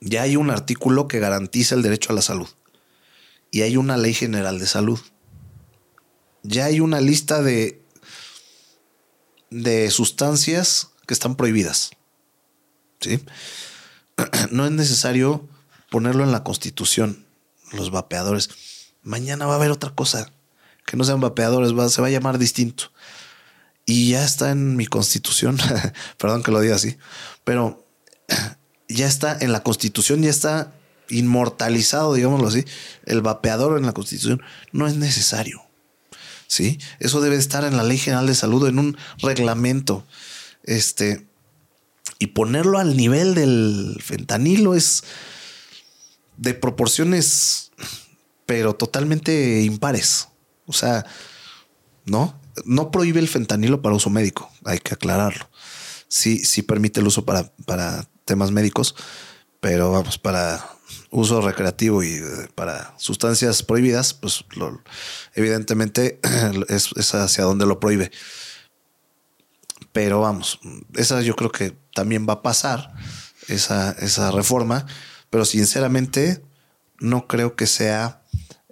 Speaker 2: Ya hay un artículo que garantiza el derecho a la salud y hay una ley general de salud. Ya hay una lista de, de sustancias que están prohibidas. ¿Sí? (clears throat) No es necesario ponerlo en la constitución, los vapeadores. Mañana va a haber otra cosa que no sean vapeadores, se va a llamar distinto y ya está en mi constitución. (laughs) Perdón que lo diga así, pero (clears throat) ya está en la constitución, ya está inmortalizado, digámoslo así. El vapeador en la constitución no es necesario. Sí, eso debe estar en la Ley General de Salud, en un reglamento. Este, y ponerlo al nivel del fentanilo es de proporciones, pero totalmente impares. O sea, ¿no? No prohíbe el fentanilo para uso médico, hay que aclararlo. Sí, sí permite el uso para, para temas médicos, pero vamos, para uso recreativo y eh, para sustancias prohibidas, pues evidentemente (clears throat) es, es hacia donde lo prohíbe. Pero vamos, esa yo creo que también va a pasar, esa, esa reforma, pero sinceramente no creo que sea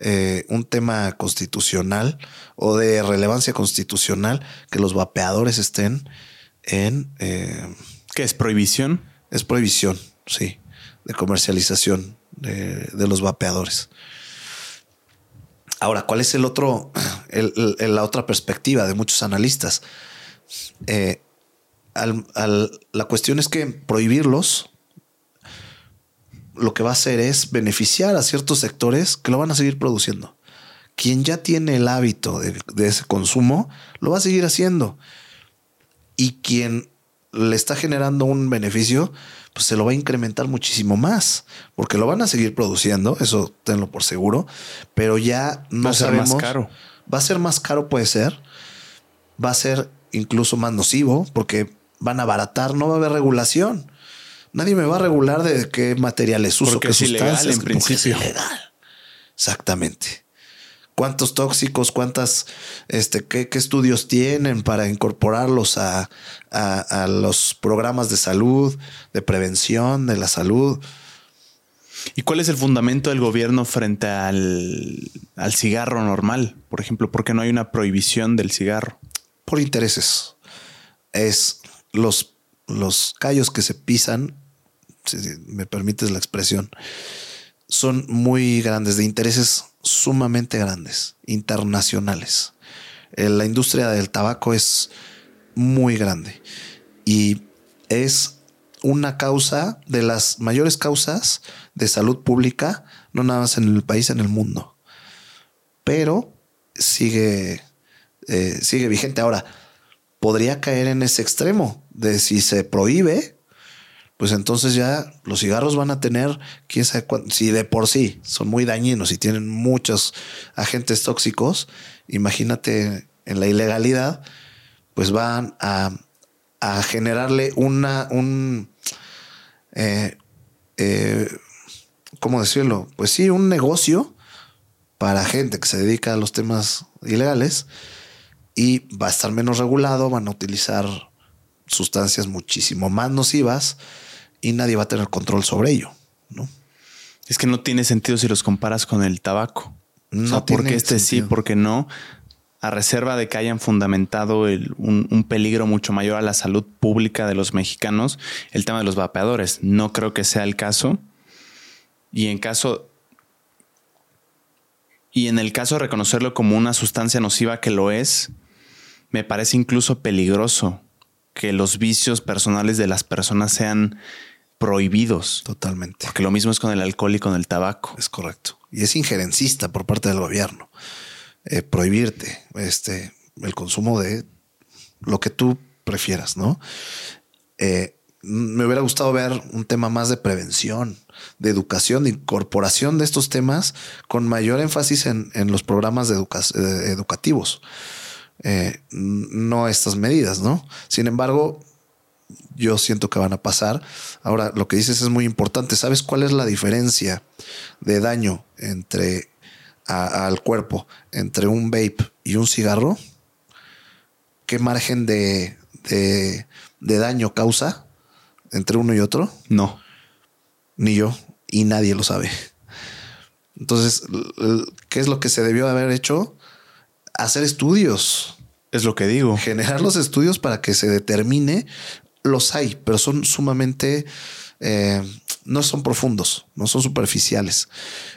Speaker 2: eh, un tema constitucional o de relevancia constitucional que los vapeadores estén en... eh,
Speaker 1: ¿Qué es prohibición?
Speaker 2: es prohibición, sí, de comercialización de, de los vapeadores. Ahora, ¿cuál es el otro, el- el- la otra perspectiva de muchos analistas? Eh, al- al- la cuestión es que prohibirlos lo que va a hacer es beneficiar a ciertos sectores que lo van a seguir produciendo. Quien ya tiene el hábito de, de ese consumo, lo va a seguir haciendo. Y quien le está generando un beneficio, pues se lo va a incrementar muchísimo más, porque lo van a seguir produciendo, eso tenlo por seguro, pero ya no
Speaker 1: Va a ser más
Speaker 2: sabemos-
Speaker 1: caro.
Speaker 2: Va a ser más caro, puede ser. Va a ser incluso más nocivo, porque van a abaratar, no va a haber regulación. Nadie me va a regular de qué materiales uso,
Speaker 1: Porque
Speaker 2: qué
Speaker 1: es ilegal,
Speaker 2: sustancias,
Speaker 1: en
Speaker 2: porque es
Speaker 1: principio.
Speaker 2: ilegal. Exactamente. ¿Cuántos tóxicos, cuántas, este, qué, qué estudios tienen para incorporarlos a, a- a los programas de salud, de prevención de la salud?
Speaker 1: ¿Y cuál es el fundamento del gobierno frente al, al cigarro normal? Por ejemplo, ¿por qué no hay una prohibición del cigarro?
Speaker 2: por intereses. Es los, los callos que se pisan, si me permites la expresión, son muy grandes, de intereses sumamente grandes, internacionales. Eh, La industria del tabaco es muy grande y es una causa de las mayores causas de salud pública, no nada más en el país, en el mundo. Pero sigue eh, sigue vigente. Ahora, podría caer en ese extremo de si se prohíbe, pues entonces ya los cigarros van a tener, quién sabe cuánto, si de por sí son muy dañinos y tienen muchos agentes tóxicos, imagínate en la ilegalidad, pues van a, generarle una, un, eh, eh, ¿cómo decirlo? Pues sí, un negocio para gente que se dedica a los temas ilegales y va a estar menos regulado, van a utilizar sustancias muchísimo más nocivas y nadie va a tener control sobre ello, ¿no?
Speaker 1: Es que no tiene sentido si los comparas con el tabaco.
Speaker 2: No
Speaker 1: o sea, porque este sí, porque no, a reserva de que hayan fundamentado el- un, un peligro mucho mayor a la salud pública de los mexicanos, el tema de los vapeadores. No creo que sea el caso. Y en caso. Y en el caso de reconocerlo como una sustancia nociva que lo es, me parece incluso peligroso que los vicios personales de las personas sean prohibidos.
Speaker 2: Totalmente.
Speaker 1: Porque lo mismo es con el alcohol y con el tabaco.
Speaker 2: Es correcto. Y es injerencista por parte del gobierno. eh, prohibirte este, el consumo de lo que tú prefieras, ¿no? Eh, me hubiera gustado ver un tema más de prevención, de educación, de incorporación de estos temas con mayor énfasis en, en los programas de educa- eh, educativos. Eh, no estas medidas, ¿no? Sin embargo, yo siento que van a pasar. Ahora, lo que dices es muy importante. ¿Sabes cuál es la diferencia de daño entre a- al cuerpo entre un vape y un cigarro? ¿Qué margen de, de, de daño causa entre uno y otro?
Speaker 1: No.
Speaker 2: Ni yo, y nadie lo sabe. Entonces, ¿qué es lo que se debió haber hecho? Hacer estudios
Speaker 1: Es lo que digo.
Speaker 2: generar los estudios para que se determine. Los hay, pero son sumamente, eh, no son profundos, no son superficiales.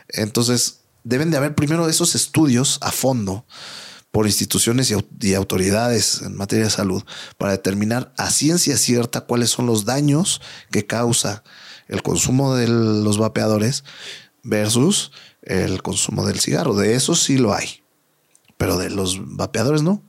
Speaker 2: Entonces, deben de haber primero esos estudios a fondo por instituciones y, au- y autoridades en materia de salud para determinar a ciencia cierta cuáles son los daños que causa el consumo de los vapeadores versus el consumo del cigarro. De eso sí lo hay, pero de los vapeadores no.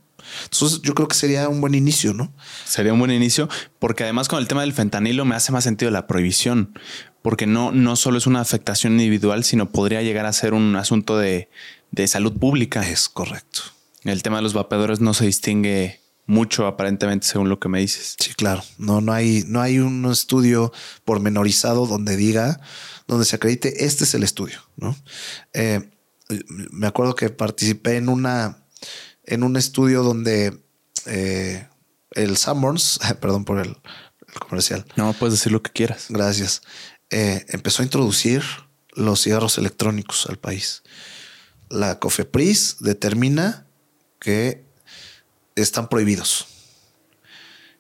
Speaker 2: Entonces yo creo que sería un buen inicio, ¿no?
Speaker 1: Sería un buen inicio, porque además con el tema del fentanilo me hace más sentido la prohibición, porque no, no solo es una afectación individual, sino podría llegar a ser un asunto de, de salud pública.
Speaker 2: Es correcto.
Speaker 1: El tema de los vapeadores no se distingue mucho aparentemente según lo que me dices.
Speaker 2: Sí, claro. No, no hay, no hay un estudio pormenorizado donde diga, donde se acredite este es el estudio, ¿no? Eh, me acuerdo que participé en una en un estudio donde eh, el Sanborns, (laughs) perdón por el, comercial.
Speaker 1: No, puedes decir lo que quieras.
Speaker 2: Gracias. Eh, empezó a introducir los cigarros electrónicos al país. La COFEPRIS determina que están prohibidos.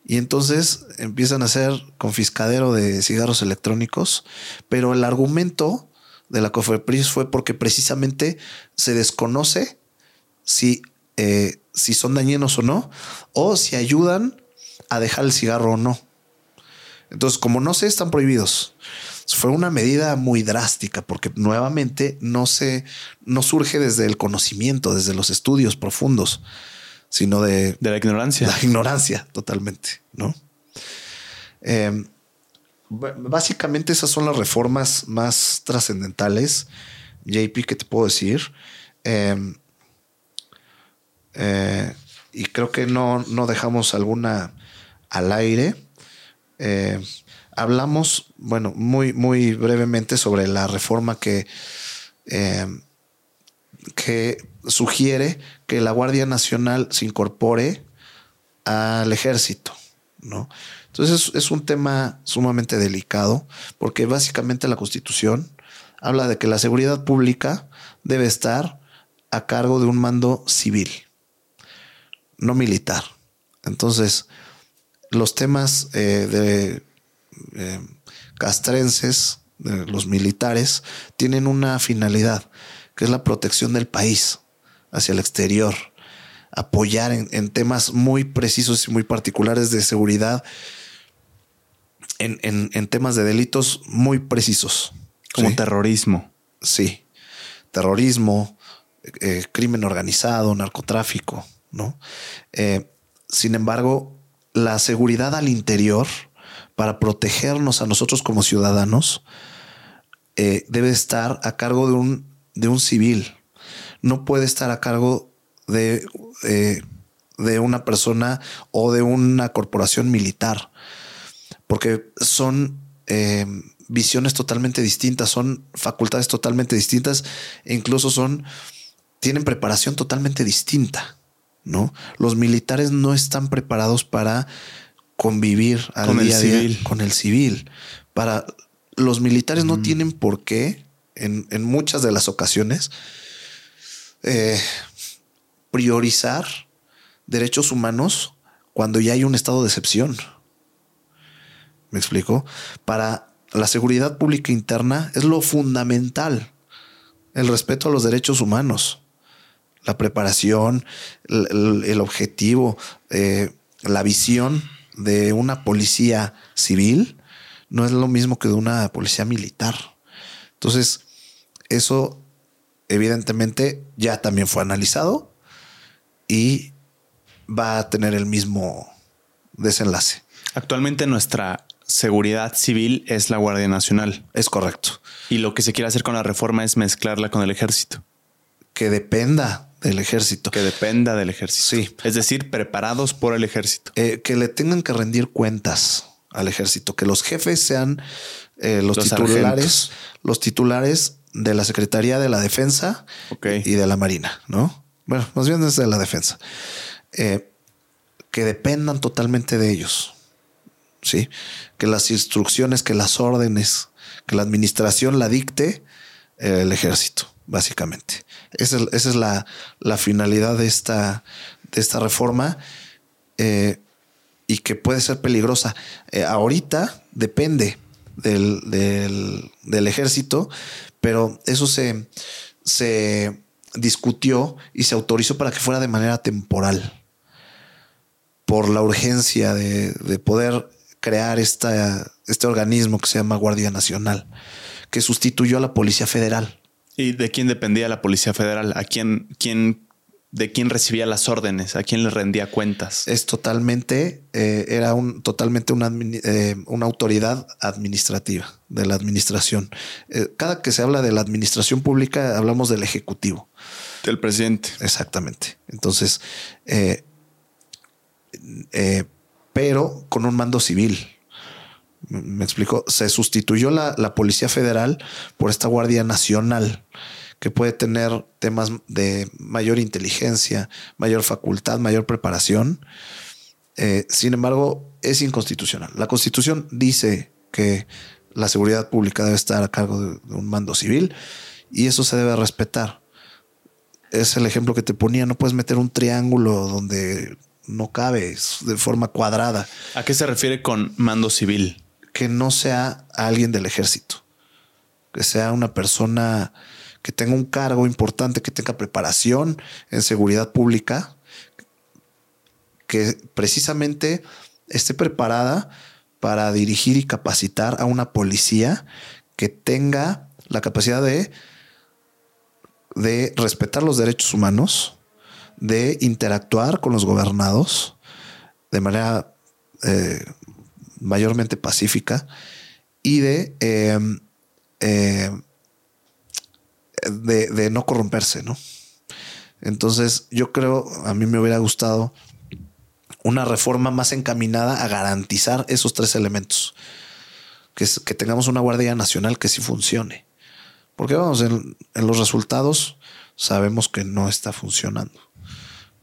Speaker 2: Y entonces empiezan a hacer confiscadero de cigarros electrónicos, pero el argumento de la COFEPRIS fue porque precisamente se desconoce si, eh, si son dañinos o no, o si ayudan a dejar el cigarro o no. Entonces, como no se están prohibidos, fue una medida muy drástica porque nuevamente no se no surge desde el conocimiento, desde los estudios profundos, sino de,
Speaker 1: de la ignorancia.
Speaker 2: La ignorancia, totalmente, ¿no? Em, básicamente esas son las reformas más trascendentales, JP, que te puedo decir. Em, eh, y creo que no, no dejamos alguna al aire. Eh, hablamos, bueno, muy, muy brevemente sobre la reforma que, eh, que sugiere que la Guardia Nacional se incorpore al ejército, ¿no? Entonces es, un tema sumamente delicado porque básicamente la Constitución habla de que la seguridad pública debe estar a cargo de un mando civil, no militar. Entonces, los temas eh, de eh, castrenses, los militares, tienen una finalidad, que es la protección del país hacia el exterior, apoyar en, temas muy precisos y muy particulares de seguridad, en, temas de delitos muy precisos.
Speaker 1: Como terrorismo.
Speaker 2: Sí, terrorismo, eh, crimen organizado, narcotráfico, ¿no? Eh, sin embargo, la seguridad al interior, para protegernos a nosotros como ciudadanos, eh, debe estar a cargo de un, de un civil. No puede estar a cargo de, de una persona o de una corporación militar, porque son eh, visiones totalmente distintas, son facultades totalmente distintas e incluso son, tienen preparación totalmente distinta. ¿no? Los militares no están preparados para convivir al con día el civil. con el civil. Para los militares no tienen por qué, en, muchas de las ocasiones, eh, priorizar derechos humanos cuando ya hay un estado de excepción. ¿Me explico? Para la seguridad pública interna es lo fundamental, el respeto a los derechos humanos, la preparación, el, objetivo, eh, la visión de una policía civil no es lo mismo que de una policía militar. Entonces, eso evidentemente ya también fue analizado y va a tener el mismo desenlace.
Speaker 1: Actualmente nuestra seguridad civil es la Guardia Nacional.
Speaker 2: Es correcto.
Speaker 1: Y lo que se quiere hacer con la reforma es mezclarla con el ejército.
Speaker 2: Que dependa del ejército.
Speaker 1: Que dependa del ejército.
Speaker 2: Sí.
Speaker 1: Es decir, preparados por el ejército.
Speaker 2: Eh, que le tengan que rendir cuentas al ejército, que los jefes sean eh, los, titulares, los titulares de la Secretaría de la Defensa y de la Marina, ¿no? Bueno, más bien desde la defensa. Eh, que dependan totalmente de ellos. Sí. Que las instrucciones, que las órdenes, que la administración la dicte el ejército, básicamente. Esa es, la, finalidad de esta, de esta reforma eh, y que puede ser peligrosa. Eh, ahorita depende del, del, ejército, pero eso se, se discutió y se autorizó para que fuera de manera temporal por la urgencia de, de poder crear esta, este organismo que se llama Guardia Nacional, que sustituyó a la Policía Federal.
Speaker 1: ¿Y de quién dependía la Policía Federal? ¿A quién, quién, de quién recibía las órdenes? ¿A quién le rendía cuentas?
Speaker 2: Es totalmente, eh, era un, totalmente una, eh, una, autoridad administrativa de la administración. Eh, cada que se habla de la administración pública, hablamos del Ejecutivo.
Speaker 1: Del presidente.
Speaker 2: Exactamente. Entonces, pero con un mando civil. Me explico. Se sustituyó la, la Policía Federal por esta Guardia Nacional que puede tener temas de mayor inteligencia, mayor facultad, mayor preparación. Eh, sin embargo, es inconstitucional. La Constitución dice que la seguridad pública debe estar a cargo de, un mando civil y eso se debe respetar. Es el ejemplo que te ponía, no puedes meter un triángulo donde no cabe de forma cuadrada.
Speaker 1: ¿A qué se refiere con mando civil?
Speaker 2: Que no sea alguien del ejército, que sea una persona que tenga un cargo importante, que tenga preparación en seguridad pública, que precisamente esté preparada para dirigir y capacitar a una policía que tenga la capacidad de, de respetar los derechos humanos, de interactuar con los gobernados de manera eh, mayormente pacífica y de eh, eh, de, no corromperse, ¿no? Entonces, yo creo, a mí me hubiera gustado una reforma más encaminada a garantizar esos tres elementos. Que, que tengamos una Guardia Nacional que sí funcione. Porque vamos, en, los resultados sabemos que no está funcionando.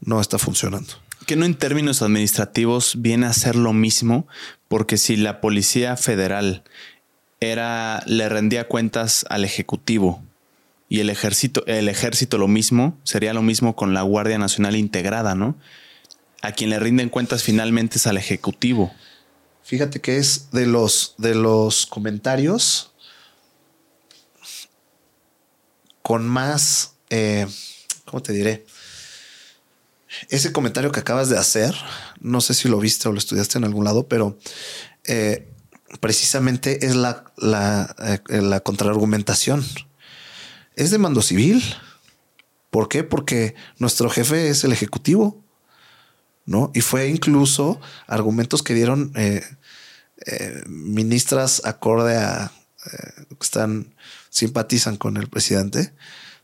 Speaker 2: No está funcionando.
Speaker 1: Que no en términos administrativos viene a ser lo mismo, porque si la Policía Federal era, le rendía cuentas al Ejecutivo y el ejército, el ejército lo mismo, sería lo mismo con la Guardia Nacional integrada, ¿no? A quien le rinden cuentas finalmente es al Ejecutivo.
Speaker 2: Fíjate que es de los, de los comentarios con más, eh, ¿cómo te diré? Ese comentario que acabas de hacer, no sé si lo viste o lo estudiaste en algún lado, pero eh, precisamente es la, la, eh, contraargumentación es de mando civil. ¿Por qué? Porque nuestro jefe es el ejecutivo, ¿no? Y fue incluso argumentos que dieron eh, eh, ministras acorde a que están simpatizan con el presidente.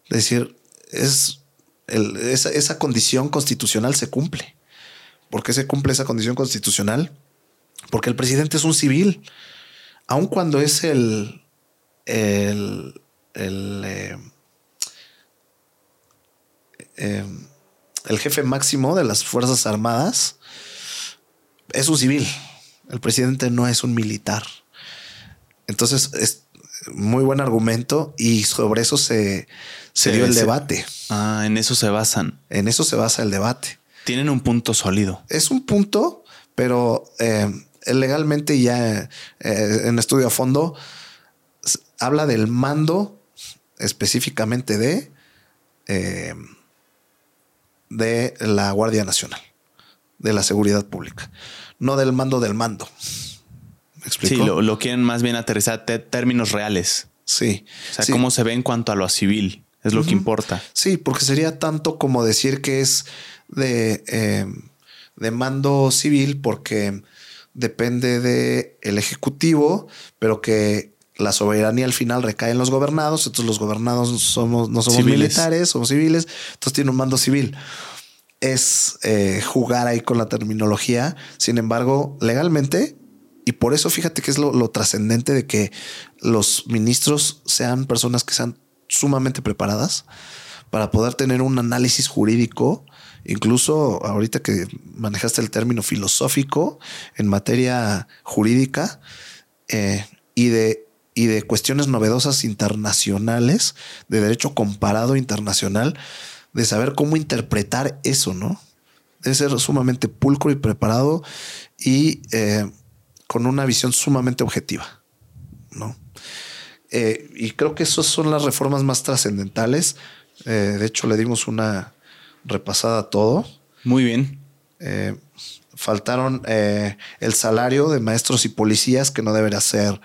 Speaker 2: Es decir, es esa, esa condición constitucional se cumple. ¿Por qué se cumple esa condición constitucional? Porque el presidente es un civil, aun cuando es el, el el, eh, eh, el jefe máximo de las Fuerzas Armadas es un civil. El presidente no es un militar. Entonces es muy buen argumento y sobre eso se, se dio el debate.
Speaker 1: Ah, en eso se basan.
Speaker 2: En eso se basa el debate.
Speaker 1: Tienen un punto sólido.
Speaker 2: Es un punto, pero eh, legalmente ya en estudio a fondo habla del mando específicamente de, eh, de la Guardia Nacional, de la seguridad pública, no del mando del mando.
Speaker 1: ¿Me Sí, lo, quieren más bien aterrizar términos reales.
Speaker 2: Sí.
Speaker 1: O sea, cómo se ve en cuanto a lo civil, es lo que importa.
Speaker 2: Sí, porque sería tanto como decir que es de, eh, de mando civil porque depende del el ejecutivo, pero que la soberanía al final recae en los gobernados, entonces los gobernados somos, no somos militares, somos civiles, entonces tiene un mando civil. Es eh, jugar ahí con la terminología, sin embargo, legalmente, y por eso fíjate que es lo, lo trascendente de que los ministros sean personas que sean sumamente preparadas para poder tener un análisis jurídico, incluso ahorita que manejaste el término filosófico en materia jurídica, eh, y de y de cuestiones novedosas internacionales, de derecho comparado internacional, de saber cómo interpretar eso, ¿no? Debe ser sumamente pulcro y preparado y eh, con una visión sumamente objetiva, ¿no? Eh, y creo que esas son las reformas más trascendentales. Eh, de hecho, le dimos una repasada a todo.
Speaker 1: Muy bien.
Speaker 2: faltaron el salario de maestros y policías, que no debería ser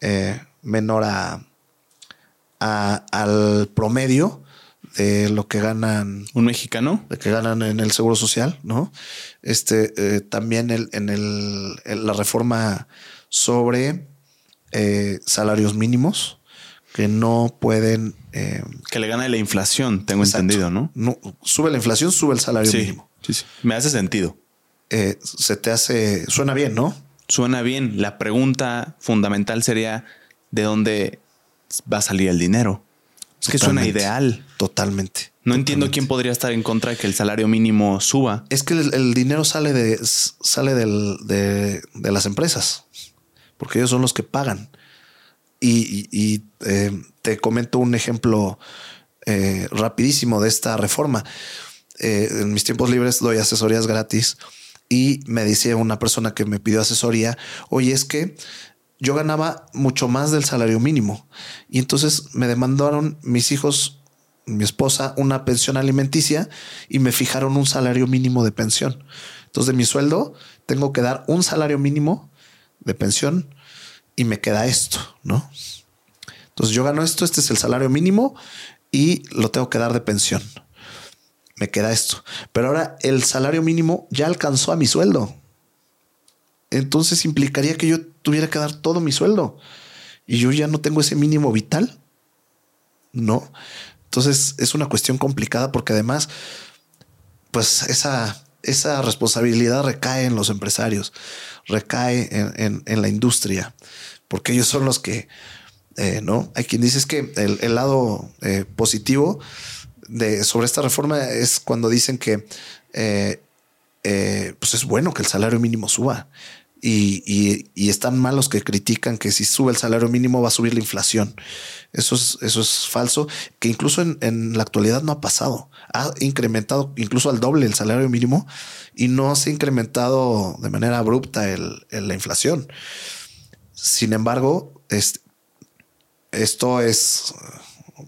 Speaker 2: eh, menor a, al promedio de lo que ganan
Speaker 1: un mexicano,
Speaker 2: de que ganan en el seguro social, no? Este eh, también el, en el, la reforma sobre eh, salarios mínimos que no pueden
Speaker 1: que le gana la inflación, tengo entendido, ¿no?
Speaker 2: ¿no? Sube la inflación, sube el salario mínimo.
Speaker 1: Sí, sí. Me hace sentido.
Speaker 2: se te hace, suena bien, ¿no?
Speaker 1: suena bien. La pregunta fundamental sería ¿de dónde va a salir el dinero? Es que suena ideal.
Speaker 2: Totalmente.
Speaker 1: No entiendo quién podría estar en contra de que el salario mínimo suba.
Speaker 2: Es que el, el dinero sale de sale del- de, de las empresas, porque ellos son los que pagan. Y, eh, te comento un ejemplo eh, rapidísimo de esta reforma. Eh, en mis tiempos libres doy asesorías gratis y me decía una persona que me pidió asesoría, oye, es que yo ganaba mucho más del salario mínimo y entonces me demandaron mis hijos mi esposa una pensión alimenticia y me fijaron un salario mínimo de pensión. Entonces de mi sueldo tengo que dar un salario mínimo de pensión y me queda esto, ¿no? Entonces yo gano esto, este es el salario mínimo y lo tengo que dar de pensión. Me queda esto. Pero ahora el salario mínimo ya alcanzó a mi sueldo. Entonces implicaría que yo tuviera que dar todo mi sueldo y yo ya no tengo ese mínimo vital. No. Entonces es una cuestión complicada porque además, pues esa, esa responsabilidad recae en los empresarios, recae en, en- la industria, porque ellos son los que, eh, ¿no? Hay quien dice es que el, el lado eh, positivo de, sobre esta reforma es cuando dicen que eh, pues es bueno que el salario mínimo suba. Y, y- y están mal los que critican que si sube el salario mínimo va a subir la inflación. Eso es, eso es falso, que incluso en, en la actualidad no ha pasado. Ha incrementado incluso al doble el salario mínimo y no se ha incrementado de manera abrupta el- el- la inflación. Sin embargo, es- esto es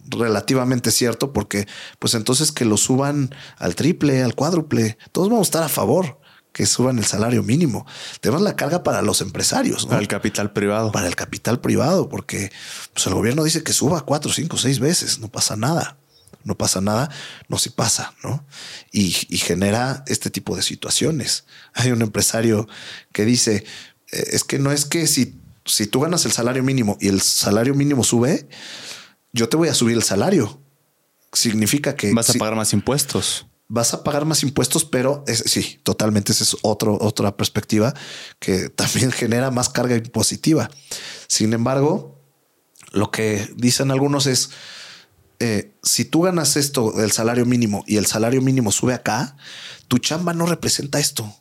Speaker 2: relativamente cierto porque pues entonces que lo suban al triple, al cuádruple, todos vamos a estar a favor que suban el salario mínimo. Tenemos la carga para los empresarios, ¿no?
Speaker 1: Para el capital privado.
Speaker 2: para el capital privado, porque pues, el gobierno dice que suba cuatro, cinco, seis veces, no pasa nada. No pasa nada, no se pasa, ¿no? Y, y genera este tipo de situaciones. Hay un empresario que dice, eh, es que no es que si, si tú ganas el salario mínimo y el salario mínimo sube, yo te voy a subir el salario. Significa que
Speaker 1: Vas a
Speaker 2: si-
Speaker 1: pagar más impuestos.
Speaker 2: vas a pagar más impuestos, pero es, sí, totalmente. Esa es otro, otra perspectiva que (laughs) también genera más carga impositiva. Sin embargo, lo que dicen algunos es, eh, si tú ganas esto del salario mínimo y el salario mínimo sube acá, tu chamba no representa esto.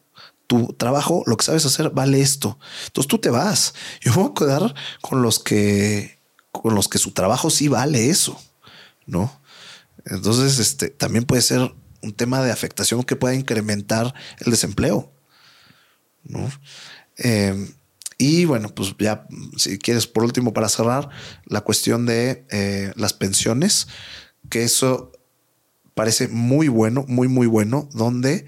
Speaker 2: Tu trabajo, lo que sabes hacer, vale esto. Entonces tú te vas. (laughs) Yo voy a quedar con los que, con los que su trabajo sí vale eso, ¿no? Entonces, este también puede ser un tema de afectación que pueda incrementar el desempleo. ¿no? Eh, y bueno, pues ya, si quieres, por último, para cerrar, la cuestión de eh, las pensiones, que eso parece muy bueno, muy, muy bueno, donde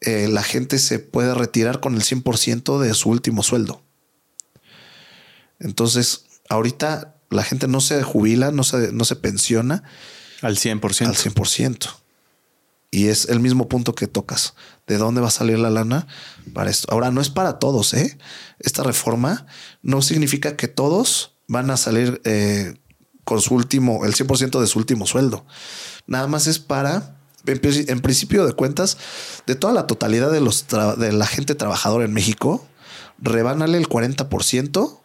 Speaker 2: eh, la gente se puede retirar con el 100% de su último sueldo. Entonces, ahorita la gente no se jubila, no se, no se pensiona
Speaker 1: Al 100%.
Speaker 2: al 100%. Y es el mismo punto que tocas. ¿De dónde va a salir la lana para esto? Ahora, no es para todos, ¿eh? Esta reforma no significa que todos van a salir eh, con su último, el 100% de su último sueldo. Nada más es para, en, pri- en principio de cuentas, de toda la totalidad de, los de la gente trabajadora en México, rebánale el 40%,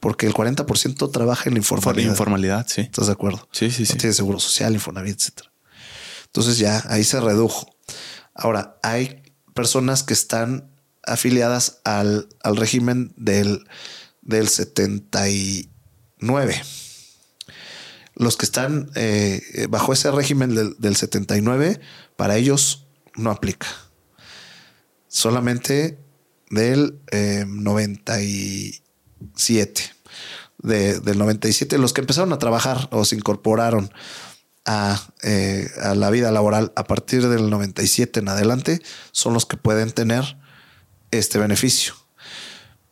Speaker 2: porque el 40% trabaja en la
Speaker 1: Por
Speaker 2: informalidad.
Speaker 1: informalidad, sí.
Speaker 2: ¿Estás de acuerdo?
Speaker 1: Sí, sí,
Speaker 2: no
Speaker 1: sí.
Speaker 2: tiene seguro social, Infonavit, etcétera. Entonces ya ahí se redujo. Ahora hay personas que están afiliadas al, al régimen del, del 79. Los que están eh, bajo ese régimen del, del 79, para ellos no aplica. Solamente del eh, 97. De- del 97, los que empezaron a trabajar o se incorporaron a, eh, a la vida laboral a partir del 97 en adelante son los que pueden tener este beneficio.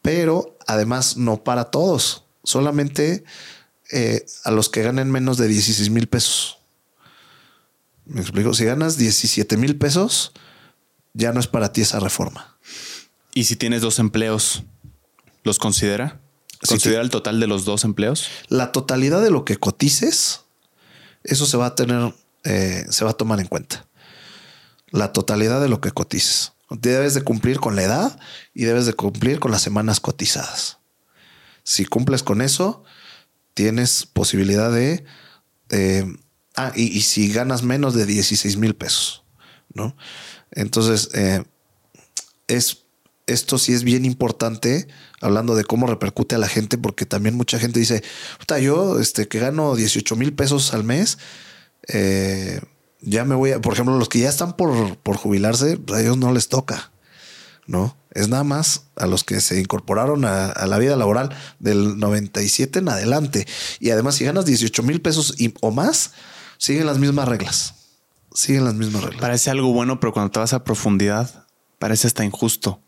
Speaker 2: Pero además no para todos, solamente eh, a los que ganen menos de 16 mil pesos. Me explico, si ganas 17 mil pesos, ya no es para ti esa reforma.
Speaker 1: Y si tienes dos empleos, ¿los considera?
Speaker 2: Sí,
Speaker 1: ¿Considera el total de los dos empleos?
Speaker 2: La totalidad de lo que cotices, eso se va a tener, eh, se va a tomar en cuenta. La totalidad de lo que cotices. Debes de cumplir con la edad y debes de cumplir con las semanas cotizadas. Si cumples con eso, tienes posibilidad de... Ah, y, si ganas menos de 16 mil pesos, ¿no? Entonces, eh, es, esto sí es bien importante, hablando de cómo repercute a la gente, porque también mucha gente dice, Puta, yo este, que gano 18 mil pesos al mes, eh, ya me voy a, por ejemplo, los que ya están por, por jubilarse, pues, a ellos no les toca, ¿no? Es nada más a los que se incorporaron a, la vida laboral del 97 en adelante. Y además, si ganas 18 mil pesos o más, siguen las mismas reglas. Siguen las mismas reglas.
Speaker 1: Parece algo bueno, pero cuando te vas a profundidad, parece hasta injusto.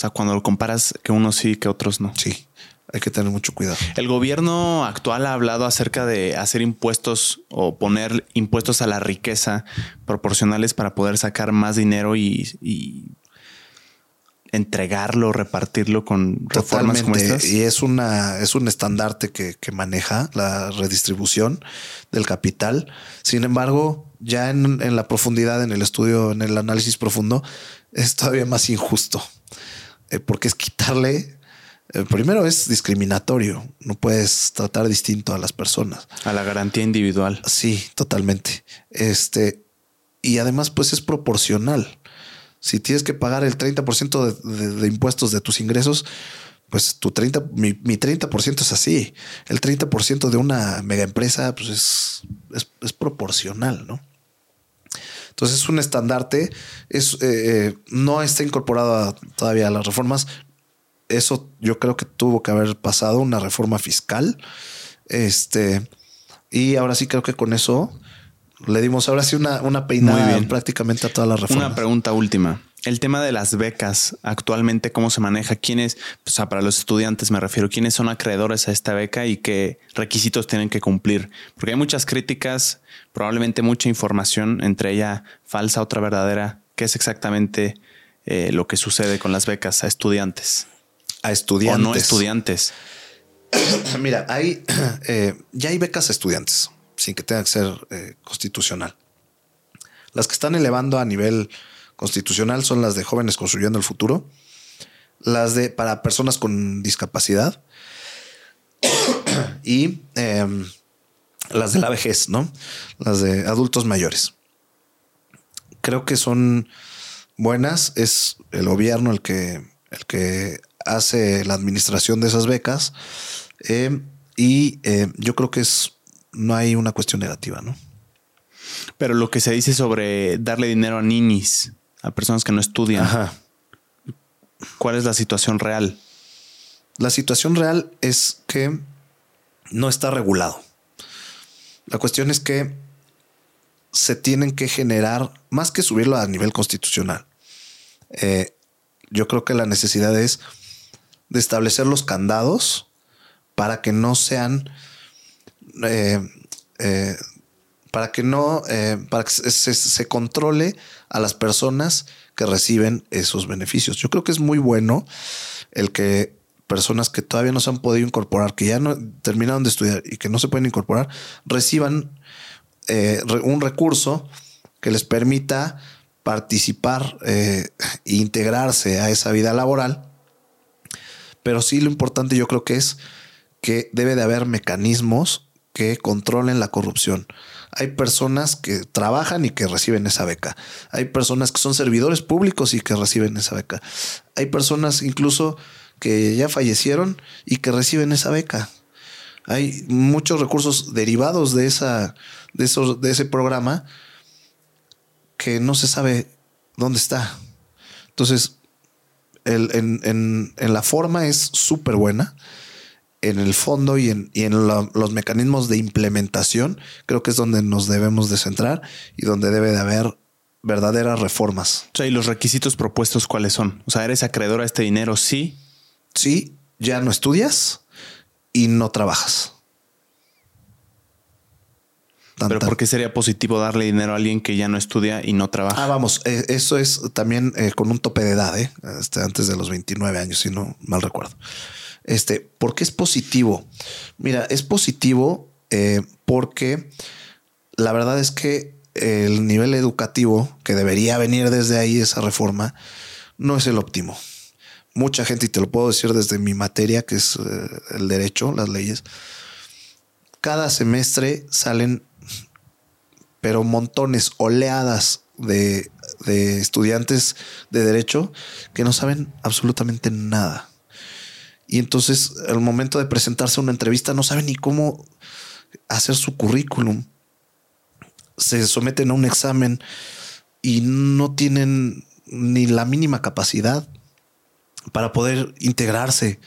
Speaker 1: O sea, cuando lo comparas que unos sí, que otros no.
Speaker 2: Sí hay que tener mucho cuidado.
Speaker 1: El gobierno actual ha hablado acerca de hacer impuestos o poner impuestos a la riqueza proporcionales para poder sacar más dinero y, entregarlo, repartirlo con reformas como estas.
Speaker 2: Y es una, es un estandarte que, maneja la redistribución del capital. Sin embargo, ya en, en la profundidad, en el estudio, en el análisis profundo, es todavía más injusto. Eh, porque es quitarle eh, primero es discriminatorio. No puedes tratar distinto a las personas.
Speaker 1: A la garantía individual.
Speaker 2: Sí, totalmente. Este, y además, pues es proporcional. Si tienes que pagar el 30% de, impuestos de tus ingresos, pues tu 30, mi, 30% es así. El 30% de una mega empresa, pues es, es, proporcional, ¿no? Entonces es un estandarte, es, eh, eh, no está incorporado todavía a las reformas, eso yo creo que tuvo que haber pasado una reforma fiscal. Este, y ahora sí creo que con eso le dimos ahora sí una, una peinada prácticamente a todas las reformas.
Speaker 1: Una pregunta última. El tema de las becas, actualmente, ¿cómo se maneja? ¿Quiénes, o sea, para los estudiantes me refiero, quiénes son acreedores a esta beca y qué requisitos tienen que cumplir? Porque hay muchas críticas, probablemente mucha información, entre ella falsa, otra verdadera. ¿Qué es exactamente eh, lo que sucede con las becas a estudiantes?
Speaker 2: a estudiantes.
Speaker 1: O no estudiantes. (coughs)
Speaker 2: Mira, hay, (coughs) eh, ya hay becas a estudiantes, sin que tenga que ser eh, constitucional. Las que están elevando a nivel constitucional son las de jóvenes construyendo el futuro, las de para personas con discapacidad (coughs) y em, las de la vejez, ¿no? Las de adultos mayores. Creo que son buenas. Es el gobierno el que, el que hace la administración de esas becas eh, y eh, yo creo que es no hay una cuestión negativa, ¿no?
Speaker 1: Pero lo que se dice sobre darle dinero a ninis, a personas que no estudian, ¿cuál es la situación real?
Speaker 2: La situación real es que no está regulado. La cuestión es que se tienen que generar, más que subirlo a nivel constitucional, eh, yo creo que la necesidad es de establecer los candados para que no sean, eh, eh, para que no, para que se, controle a las personas que reciben esos beneficios. Yo creo que es muy bueno el que personas que todavía no se han podido incorporar, que ya no terminaron de estudiar y que no se pueden incorporar, reciban un recurso que les permita participar e integrarse a esa vida laboral pero sí lo importante yo creo que es que debe de haber mecanismos que controlen la corrupción. Hay personas que trabajan y que reciben esa beca. Hay personas que son servidores públicos y que reciben esa beca. Hay personas incluso que ya fallecieron y que reciben esa beca. Hay muchos recursos derivados de, esa, de, de ese programa que no se sabe dónde está. Entonces, en, la forma es súper buena. En el fondo y en, los mecanismos de implementación, creo que es donde nos debemos de centrar y donde debe de haber verdaderas reformas.
Speaker 1: O sea, ¿y los requisitos propuestos cuáles son? O sea, ¿eres acreedor a este dinero? Sí.
Speaker 2: Sí, ya no estudias y no trabajas.
Speaker 1: Pero ¿por qué sería positivo darle dinero a alguien que ya no estudia y no trabaja?
Speaker 2: Ah, vamos, eh, eso es también eh, con un tope de edad, ¿eh? este, antes de los 29 años, si no mal recuerdo. Este, ¿por qué es positivo? Mira, es positivo porque la verdad es que el nivel educativo que debería venir desde ahí, esa reforma, no es el óptimo. Mucha gente, y te lo puedo decir desde mi materia, que es eh, el derecho, las leyes, cada semestre salen, pero montones, oleadas de, de estudiantes de derecho que no saben absolutamente nada. Y entonces, al momento de presentarse a una entrevista, no saben ni cómo hacer su currículum. Se someten a un examen y no tienen ni la mínima capacidad para poder integrarse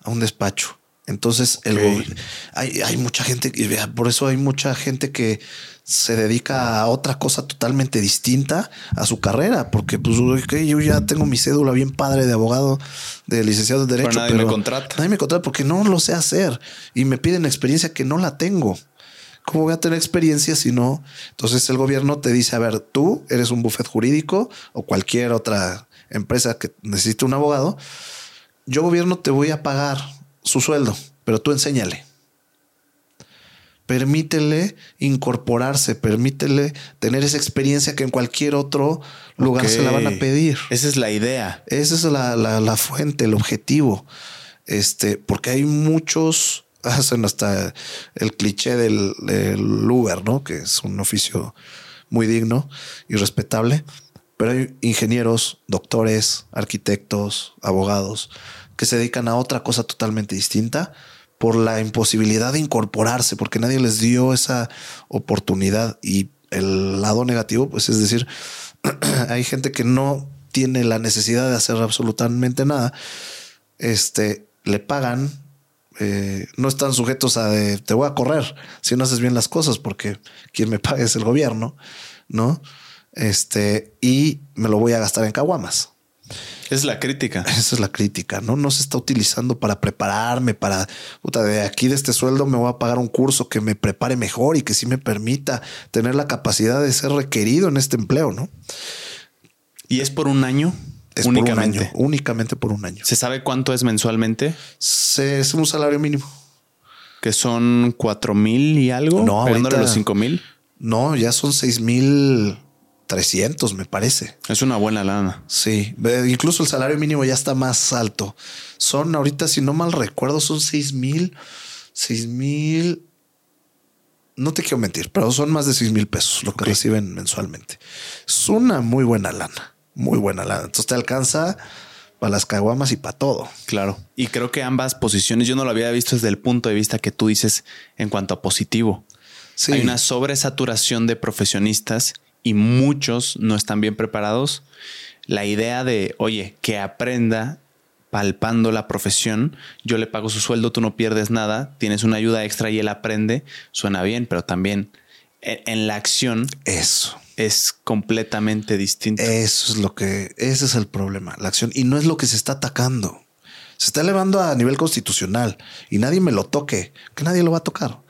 Speaker 2: a un despacho. Entonces, el hay, hay, mucha gente, por eso hay mucha gente que se dedica a otra cosa totalmente distinta a su carrera, porque pues yo ya tengo mi cédula bien padre de abogado, de licenciado en Derecho. Pero
Speaker 1: nadie me contrata.
Speaker 2: Nadie me contrata porque no lo sé hacer y me piden experiencia que no la tengo. ¿Cómo voy a tener experiencia si no? Entonces el gobierno te dice, a ver, tú eres un buffet jurídico o cualquier otra empresa que necesite un abogado. Yo gobierno te voy a pagar su sueldo, pero tú enséñale. Permítele incorporarse, permítele tener esa experiencia que en cualquier otro lugar se la van a pedir.
Speaker 1: Esa es la idea.
Speaker 2: Esa es la, la, fuente, el objetivo. Este, porque hay muchos, (laughs) hacen hasta el cliché del, del Uber, ¿no? Que es un oficio muy digno y respetable. Pero hay ingenieros, doctores, arquitectos, abogados que se dedican a otra cosa totalmente distinta por la imposibilidad de incorporarse, porque nadie les dio esa oportunidad. Y el lado negativo, pues es decir, (clears throat) hay gente que no tiene la necesidad de hacer absolutamente nada. Este le pagan, eh, no están sujetos a de, te voy a correr si no haces bien las cosas, porque quien me paga es el gobierno, no? Este y me lo voy a gastar en caguamas.
Speaker 1: Es la crítica. (laughs)
Speaker 2: Esa es la crítica, ¿no? No se está utilizando para prepararme, para, puta, de aquí de este sueldo me voy a pagar un curso que me prepare mejor y que sí me permita tener la capacidad de ser requerido en este empleo, ¿no?
Speaker 1: ¿Y es por un año?
Speaker 2: Es únicamente. Por un año, únicamente por un año.
Speaker 1: ¿Se sabe cuánto es mensualmente?
Speaker 2: Se, es un salario mínimo.
Speaker 1: Que son cuatro mil y algo. No, ahorita, los cinco mil.
Speaker 2: No, ya son seis mil 300, me parece.
Speaker 1: Es una buena lana.
Speaker 2: Sí, incluso el salario mínimo ya está más alto. Son ahorita, si no mal recuerdo, son 6 mil, 6 mil. No te quiero mentir, pero son más de 6 mil pesos lo que reciben mensualmente. Es una muy buena lana, muy buena lana. Entonces te alcanza para las caguamas y para todo.
Speaker 1: Claro. Y creo que ambas posiciones yo no lo había visto desde el punto de vista que tú dices en cuanto a positivo. Sí. Hay una sobresaturación de profesionistas y muchos no están bien preparados, la idea de, oye, que aprenda palpando la profesión, yo le pago su sueldo, tú no pierdes nada, tienes una ayuda extra y él aprende, suena bien, pero también en, la acción
Speaker 2: eso
Speaker 1: es completamente distinto.
Speaker 2: Eso es lo que, ese es el problema, la acción, y no es lo que se está atacando. Se está elevando a nivel constitucional y nadie me lo toque, que nadie lo va a tocar.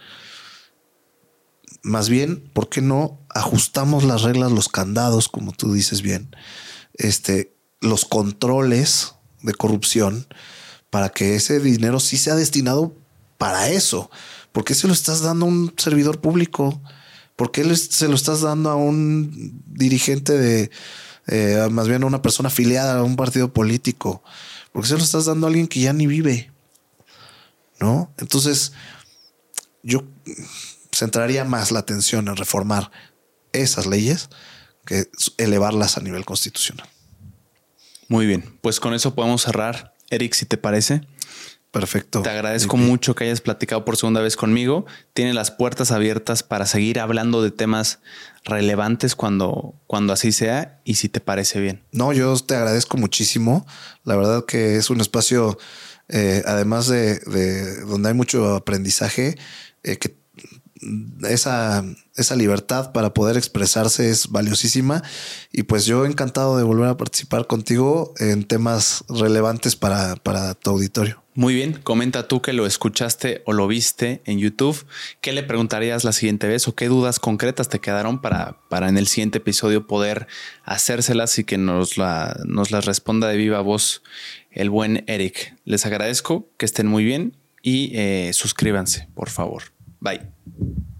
Speaker 2: Más bien, ¿por qué no ajustamos las reglas, los candados, como tú dices bien, este, los controles de corrupción para que ese dinero sí sea destinado para eso? ¿Por qué se lo estás dando a un servidor público? ¿Por qué se lo estás dando a un dirigente de, eh, más bien a una persona afiliada a un partido político? ¿Por qué se lo estás dando a alguien que ya ni vive? ¿No? Entonces, yo centraría más la atención en reformar esas leyes que elevarlas a nivel constitucional.
Speaker 1: Muy bien, pues con eso podemos cerrar. Eric, si te parece.
Speaker 2: Perfecto.
Speaker 1: Te agradezco mucho que hayas platicado por segunda vez conmigo. Tiene las puertas abiertas para seguir hablando de temas relevantes cuando, cuando así sea y si te parece bien.
Speaker 2: No, yo te agradezco muchísimo. La verdad que es un espacio, eh, además de, donde hay mucho aprendizaje, eh, que esa, esa libertad para poder expresarse es valiosísima y pues yo encantado de volver a participar contigo en temas relevantes para, para tu auditorio.
Speaker 1: Muy bien, comenta tú que lo escuchaste o lo viste en YouTube. ¿Qué le preguntarías la siguiente vez o qué dudas concretas te quedaron para, para en el siguiente episodio poder hacérselas y que nos, la, nos las responda de viva voz el buen Eric? Les agradezco, que estén muy bien y eh, suscríbanse, por favor. Bye. Thank you.